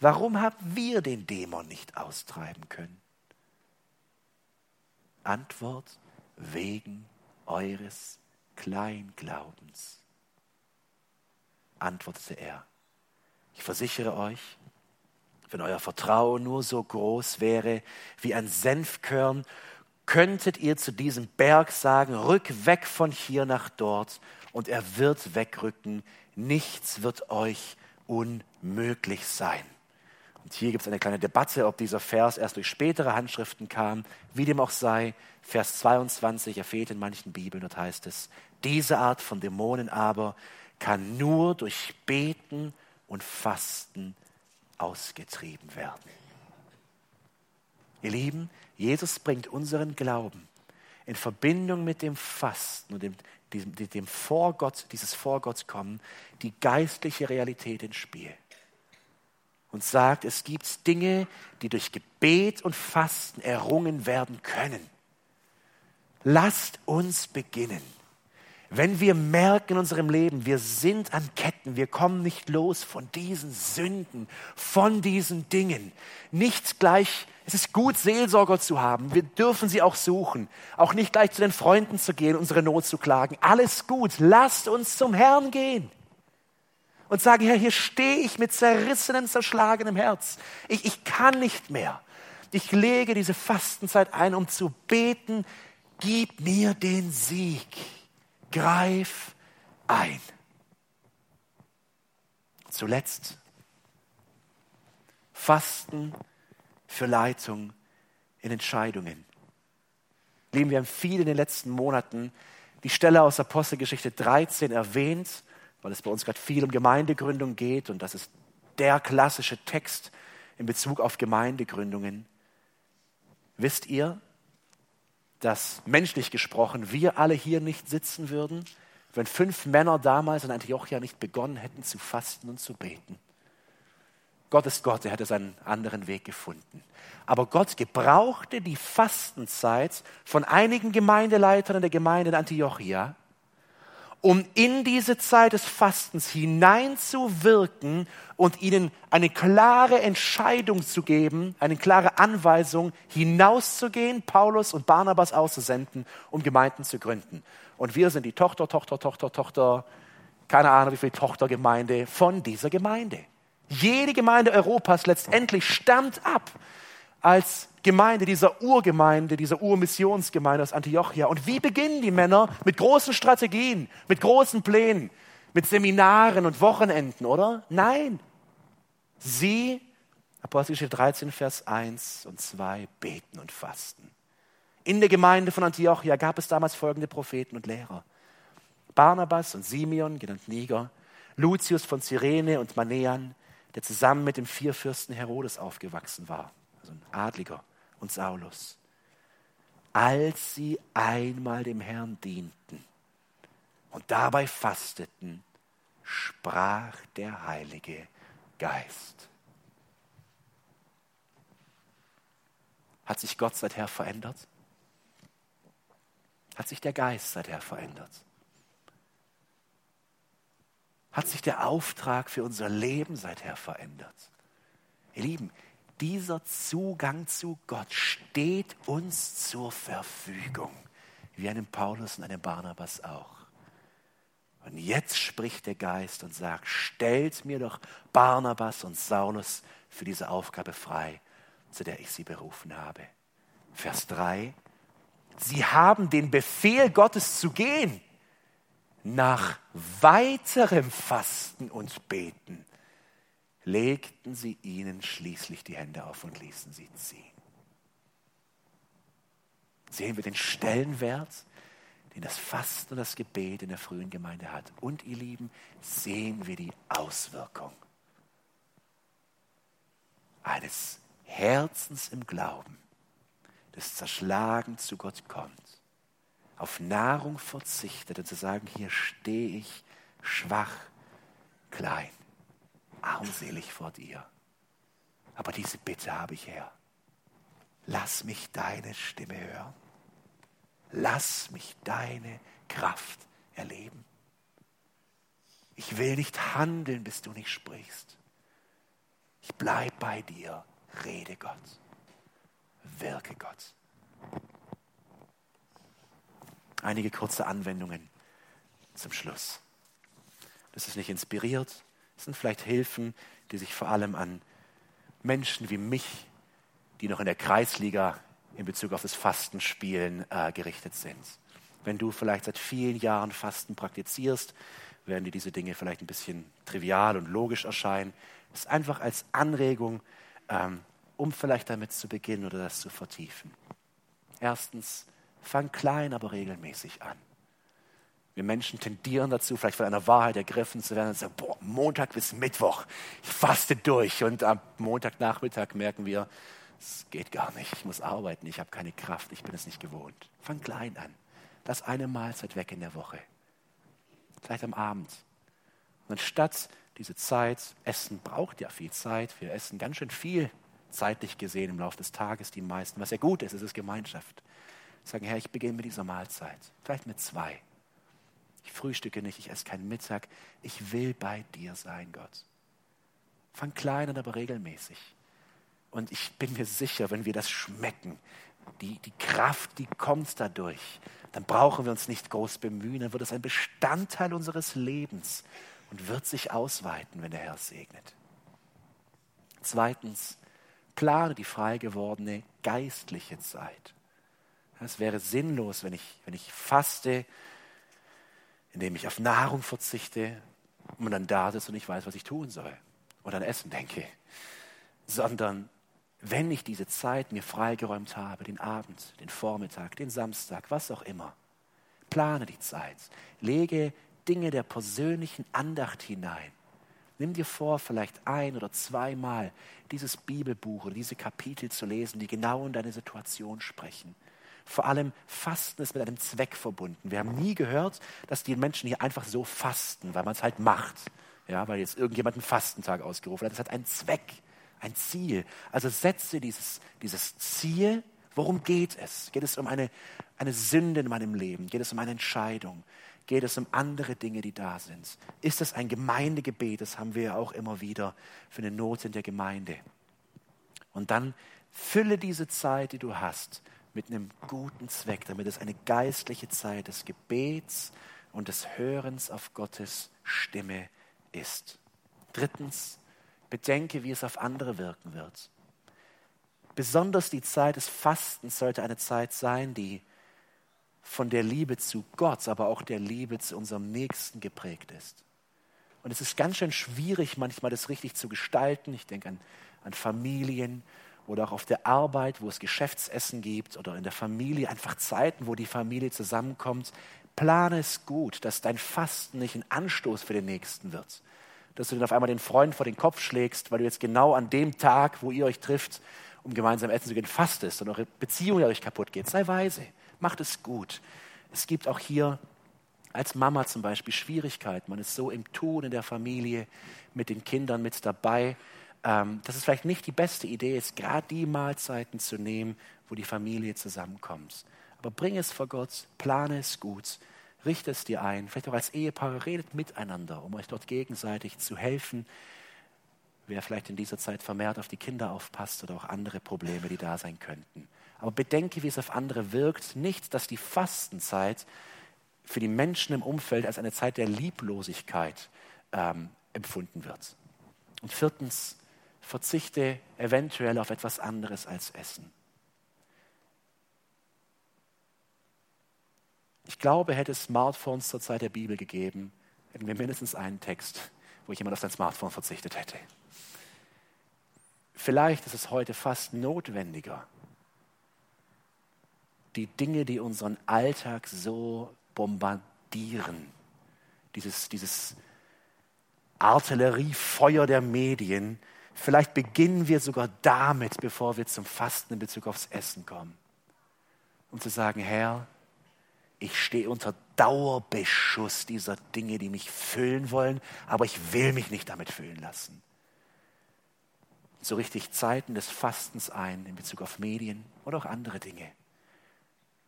warum haben wir den Dämon nicht austreiben können? Antwort, wegen eures Kleinglaubens. Antwortete er, ich versichere euch, wenn euer Vertrauen nur so groß wäre wie ein Senfkörn, könntet ihr zu diesem Berg sagen, rück weg von hier nach dort, und er wird wegrücken. Nichts wird euch unmöglich sein. Und hier gibt es eine kleine Debatte, ob dieser Vers erst durch spätere Handschriften kam. Wie dem auch sei, Vers 22, er fehlt in manchen Bibeln, dort heißt es, diese Art von Dämonen aber kann nur durch Beten und Fasten ausgetrieben werden. Ihr Lieben, Jesus bringt unseren Glauben in Verbindung mit dem Fasten und dem, diesem, dem vor Gott, dieses vor Gott kommen, die geistliche Realität ins Spiel. Und sagt, es gibt Dinge, die durch Gebet und Fasten errungen werden können. Lasst uns beginnen wenn wir merken in unserem Leben, wir sind an Ketten, wir kommen nicht los von diesen Sünden, von diesen Dingen. Nicht gleich, es ist gut, Seelsorger zu haben. Wir dürfen sie auch suchen. Auch nicht gleich zu den Freunden zu gehen, unsere Not zu klagen. Alles gut. Lasst uns zum Herrn gehen. Und sagen, Herr, hier stehe ich mit zerrissenem, zerschlagenem Herz. Ich, ich kann nicht mehr. Ich lege diese Fastenzeit ein, um zu beten, gib mir den Sieg greif ein. Zuletzt Fasten für Leitung in Entscheidungen. Lieben, wir haben viel in den letzten Monaten die Stelle aus Apostelgeschichte 13 erwähnt, weil es bei uns gerade viel um Gemeindegründung geht und das ist der klassische Text in Bezug auf Gemeindegründungen. Wisst ihr, dass menschlich gesprochen wir alle hier nicht sitzen würden, wenn fünf Männer damals in Antiochia nicht begonnen hätten zu fasten und zu beten? Gott ist Gott, er hätte seinen anderen Weg gefunden. Aber Gott gebrauchte die Fastenzeit von einigen Gemeindeleitern in der Gemeinde in Antiochia, um in diese Zeit des Fastens hineinzuwirken und ihnen eine klare Entscheidung zu geben, eine klare Anweisung, hinauszugehen, Paulus und Barnabas auszusenden, um Gemeinden zu gründen. Und wir sind die Tochter, Tochter, Tochter, Tochter, keine Ahnung wie viel Tochtergemeinde von dieser Gemeinde. Jede Gemeinde Europas letztendlich stammt ab als Gemeinde dieser Urgemeinde, dieser Urmissionsgemeinde aus Antiochia. Und wie beginnen die Männer? Mit großen Strategien, mit großen Plänen, mit Seminaren und Wochenenden, oder? Nein. Sie, Apostelgeschichte 13, Vers 1 und 2, beten und fasten. In der Gemeinde von Antiochia gab es damals folgende Propheten und Lehrer. Barnabas und Simeon, genannt Niger, Lucius von Cyrene und Manean, der zusammen mit dem Vierfürsten Herodes aufgewachsen war, also ein Adliger, und Saulus. Als sie einmal dem Herrn dienten und dabei fasteten, sprach der Heilige Geist. Hat sich Gott seither verändert? Hat sich der Geist seither verändert? hat sich der Auftrag für unser Leben seither verändert. Ihr Lieben, dieser Zugang zu Gott steht uns zur Verfügung, wie einem Paulus und einem Barnabas auch. Und jetzt spricht der Geist und sagt, stellt mir doch Barnabas und Saulus für diese Aufgabe frei, zu der ich sie berufen habe. Vers 3. Sie haben den Befehl Gottes zu gehen nach weiterem Fasten und Beten legten sie ihnen schließlich die Hände auf und ließen sie ziehen. Sehen wir den Stellenwert, den das Fasten und das Gebet in der frühen Gemeinde hat. Und ihr Lieben, sehen wir die Auswirkung eines Herzens im Glauben, das zerschlagen zu Gott kommt auf Nahrung verzichtet und zu sagen, hier stehe ich schwach, klein, armselig vor dir. Aber diese Bitte habe ich her. Lass mich deine Stimme hören. Lass mich deine Kraft erleben. Ich will nicht handeln, bis du nicht sprichst. Ich bleibe bei dir. Rede Gott. Wirke Gott einige kurze Anwendungen zum Schluss. Das ist nicht inspiriert, das sind vielleicht Hilfen, die sich vor allem an Menschen wie mich, die noch in der Kreisliga in Bezug auf das Fastenspielen äh, gerichtet sind. Wenn du vielleicht seit vielen Jahren Fasten praktizierst, werden dir diese Dinge vielleicht ein bisschen trivial und logisch erscheinen. Das ist einfach als Anregung, ähm, um vielleicht damit zu beginnen oder das zu vertiefen. Erstens, Fang klein, aber regelmäßig an. Wir Menschen tendieren dazu, vielleicht von einer Wahrheit ergriffen zu werden und sagen, boah, Montag bis Mittwoch, ich faste durch. Und am Montagnachmittag merken wir, es geht gar nicht, ich muss arbeiten, ich habe keine Kraft, ich bin es nicht gewohnt. Fang klein an. Lass eine Mahlzeit weg in der Woche. Vielleicht am Abend. Und anstatt diese Zeit, Essen braucht ja viel Zeit, wir essen ganz schön viel zeitlich gesehen im Laufe des Tages, die meisten, was ja gut ist, es ist Gemeinschaft. Sagen, Herr, ich beginne mit dieser Mahlzeit. Vielleicht mit zwei. Ich frühstücke nicht, ich esse keinen Mittag. Ich will bei dir sein, Gott. Fang klein an, aber regelmäßig. Und ich bin mir sicher, wenn wir das schmecken, die, die Kraft, die kommt dadurch, dann brauchen wir uns nicht groß bemühen, dann wird es ein Bestandteil unseres Lebens und wird sich ausweiten, wenn der Herr segnet. Zweitens, plane die frei gewordene geistliche Zeit. Es wäre sinnlos, wenn ich, wenn ich faste, indem ich auf Nahrung verzichte, und dann da sitze und ich weiß, was ich tun soll und an Essen denke, sondern wenn ich diese Zeit mir freigeräumt habe, den Abend, den Vormittag, den Samstag, was auch immer, plane die Zeit, lege Dinge der persönlichen Andacht hinein. Nimm dir vor, vielleicht ein oder zweimal dieses Bibelbuch oder diese Kapitel zu lesen, die genau in deine Situation sprechen. Vor allem Fasten ist mit einem Zweck verbunden. Wir haben nie gehört, dass die Menschen hier einfach so fasten, weil man es halt macht. Ja, weil jetzt irgendjemand einen Fastentag ausgerufen hat. Das hat einen Zweck, ein Ziel. Also setze dieses, dieses Ziel. Worum geht es? Geht es um eine, eine Sünde in meinem Leben? Geht es um eine Entscheidung? Geht es um andere Dinge, die da sind? Ist es ein Gemeindegebet? Das haben wir ja auch immer wieder für eine Not in der Gemeinde. Und dann fülle diese Zeit, die du hast, mit einem guten Zweck, damit es eine geistliche Zeit des Gebets und des Hörens auf Gottes Stimme ist. Drittens, bedenke, wie es auf andere wirken wird. Besonders die Zeit des Fastens sollte eine Zeit sein, die von der Liebe zu Gott, aber auch der Liebe zu unserem Nächsten geprägt ist. Und es ist ganz schön schwierig, manchmal das richtig zu gestalten. Ich denke an, an Familien oder auch auf der Arbeit, wo es Geschäftsessen gibt oder in der Familie, einfach Zeiten, wo die Familie zusammenkommt. Plane es gut, dass dein Fasten nicht ein Anstoß für den Nächsten wird. Dass du dann auf einmal den Freund vor den Kopf schlägst, weil du jetzt genau an dem Tag, wo ihr euch trifft, um gemeinsam essen zu gehen, fastest und eure Beziehung euch kaputt geht. Sei weise, macht es gut. Es gibt auch hier als Mama zum Beispiel Schwierigkeiten. Man ist so im Tun in der Familie, mit den Kindern mit dabei ähm, dass es vielleicht nicht die beste Idee ist, gerade die Mahlzeiten zu nehmen, wo die Familie zusammenkommt. Aber bring es vor Gott, plane es gut, richte es dir ein. Vielleicht auch als Ehepaar, redet miteinander, um euch dort gegenseitig zu helfen. Wer vielleicht in dieser Zeit vermehrt auf die Kinder aufpasst oder auch andere Probleme, die da sein könnten. Aber bedenke, wie es auf andere wirkt. Nicht, dass die Fastenzeit für die Menschen im Umfeld als eine Zeit der Lieblosigkeit ähm, empfunden wird. Und viertens, verzichte eventuell auf etwas anderes als Essen. Ich glaube, hätte es Smartphones zur Zeit der Bibel gegeben, hätten wir mindestens einen Text, wo jemand auf sein Smartphone verzichtet hätte. Vielleicht ist es heute fast notwendiger, die Dinge, die unseren Alltag so bombardieren, dieses, dieses Artilleriefeuer der Medien, Vielleicht beginnen wir sogar damit, bevor wir zum Fasten in Bezug aufs Essen kommen. Um zu sagen, Herr, ich stehe unter Dauerbeschuss dieser Dinge, die mich füllen wollen, aber ich will mich nicht damit füllen lassen. So richtig Zeiten des Fastens ein in Bezug auf Medien oder auch andere Dinge.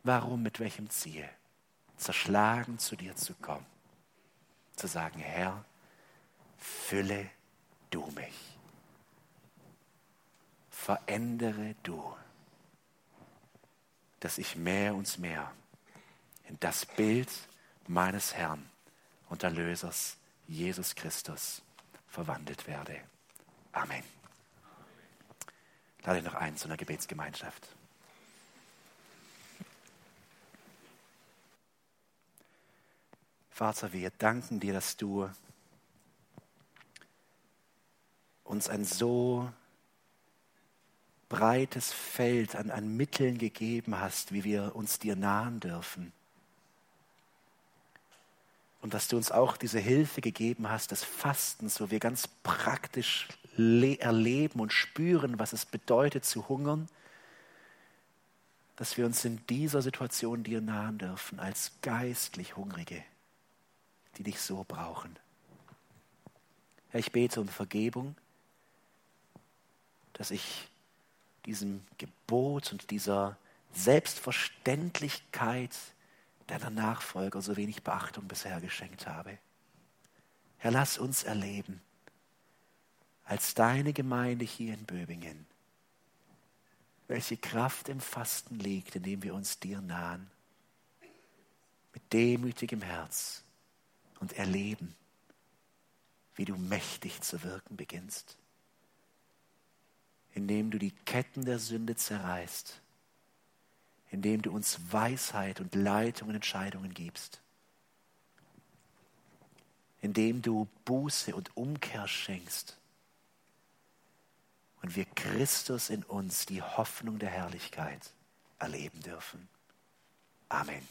Warum, mit welchem Ziel? Zerschlagen zu dir zu kommen. Zu sagen, Herr, fülle du mich verändere du, dass ich mehr und mehr in das Bild meines Herrn und Erlösers Jesus Christus verwandelt werde. Amen. Lade noch ein zu einer Gebetsgemeinschaft. Vater, wir danken dir, dass du uns ein so breites Feld an, an Mitteln gegeben hast, wie wir uns dir nahen dürfen. Und dass du uns auch diese Hilfe gegeben hast des Fastens, wo wir ganz praktisch erleben und spüren, was es bedeutet zu hungern, dass wir uns in dieser Situation dir nahen dürfen als geistlich Hungrige, die dich so brauchen. Herr, ich bete um Vergebung, dass ich diesem Gebot und dieser Selbstverständlichkeit deiner Nachfolger so wenig Beachtung bisher geschenkt habe. Herr, lass uns erleben, als deine Gemeinde hier in Böbingen, welche Kraft im Fasten liegt, indem wir uns dir nahen, mit demütigem Herz und erleben, wie du mächtig zu wirken beginnst indem du die Ketten der Sünde zerreißt, indem du uns Weisheit und Leitung und Entscheidungen gibst, indem du Buße und Umkehr schenkst und wir Christus in uns, die Hoffnung der Herrlichkeit, erleben dürfen. Amen.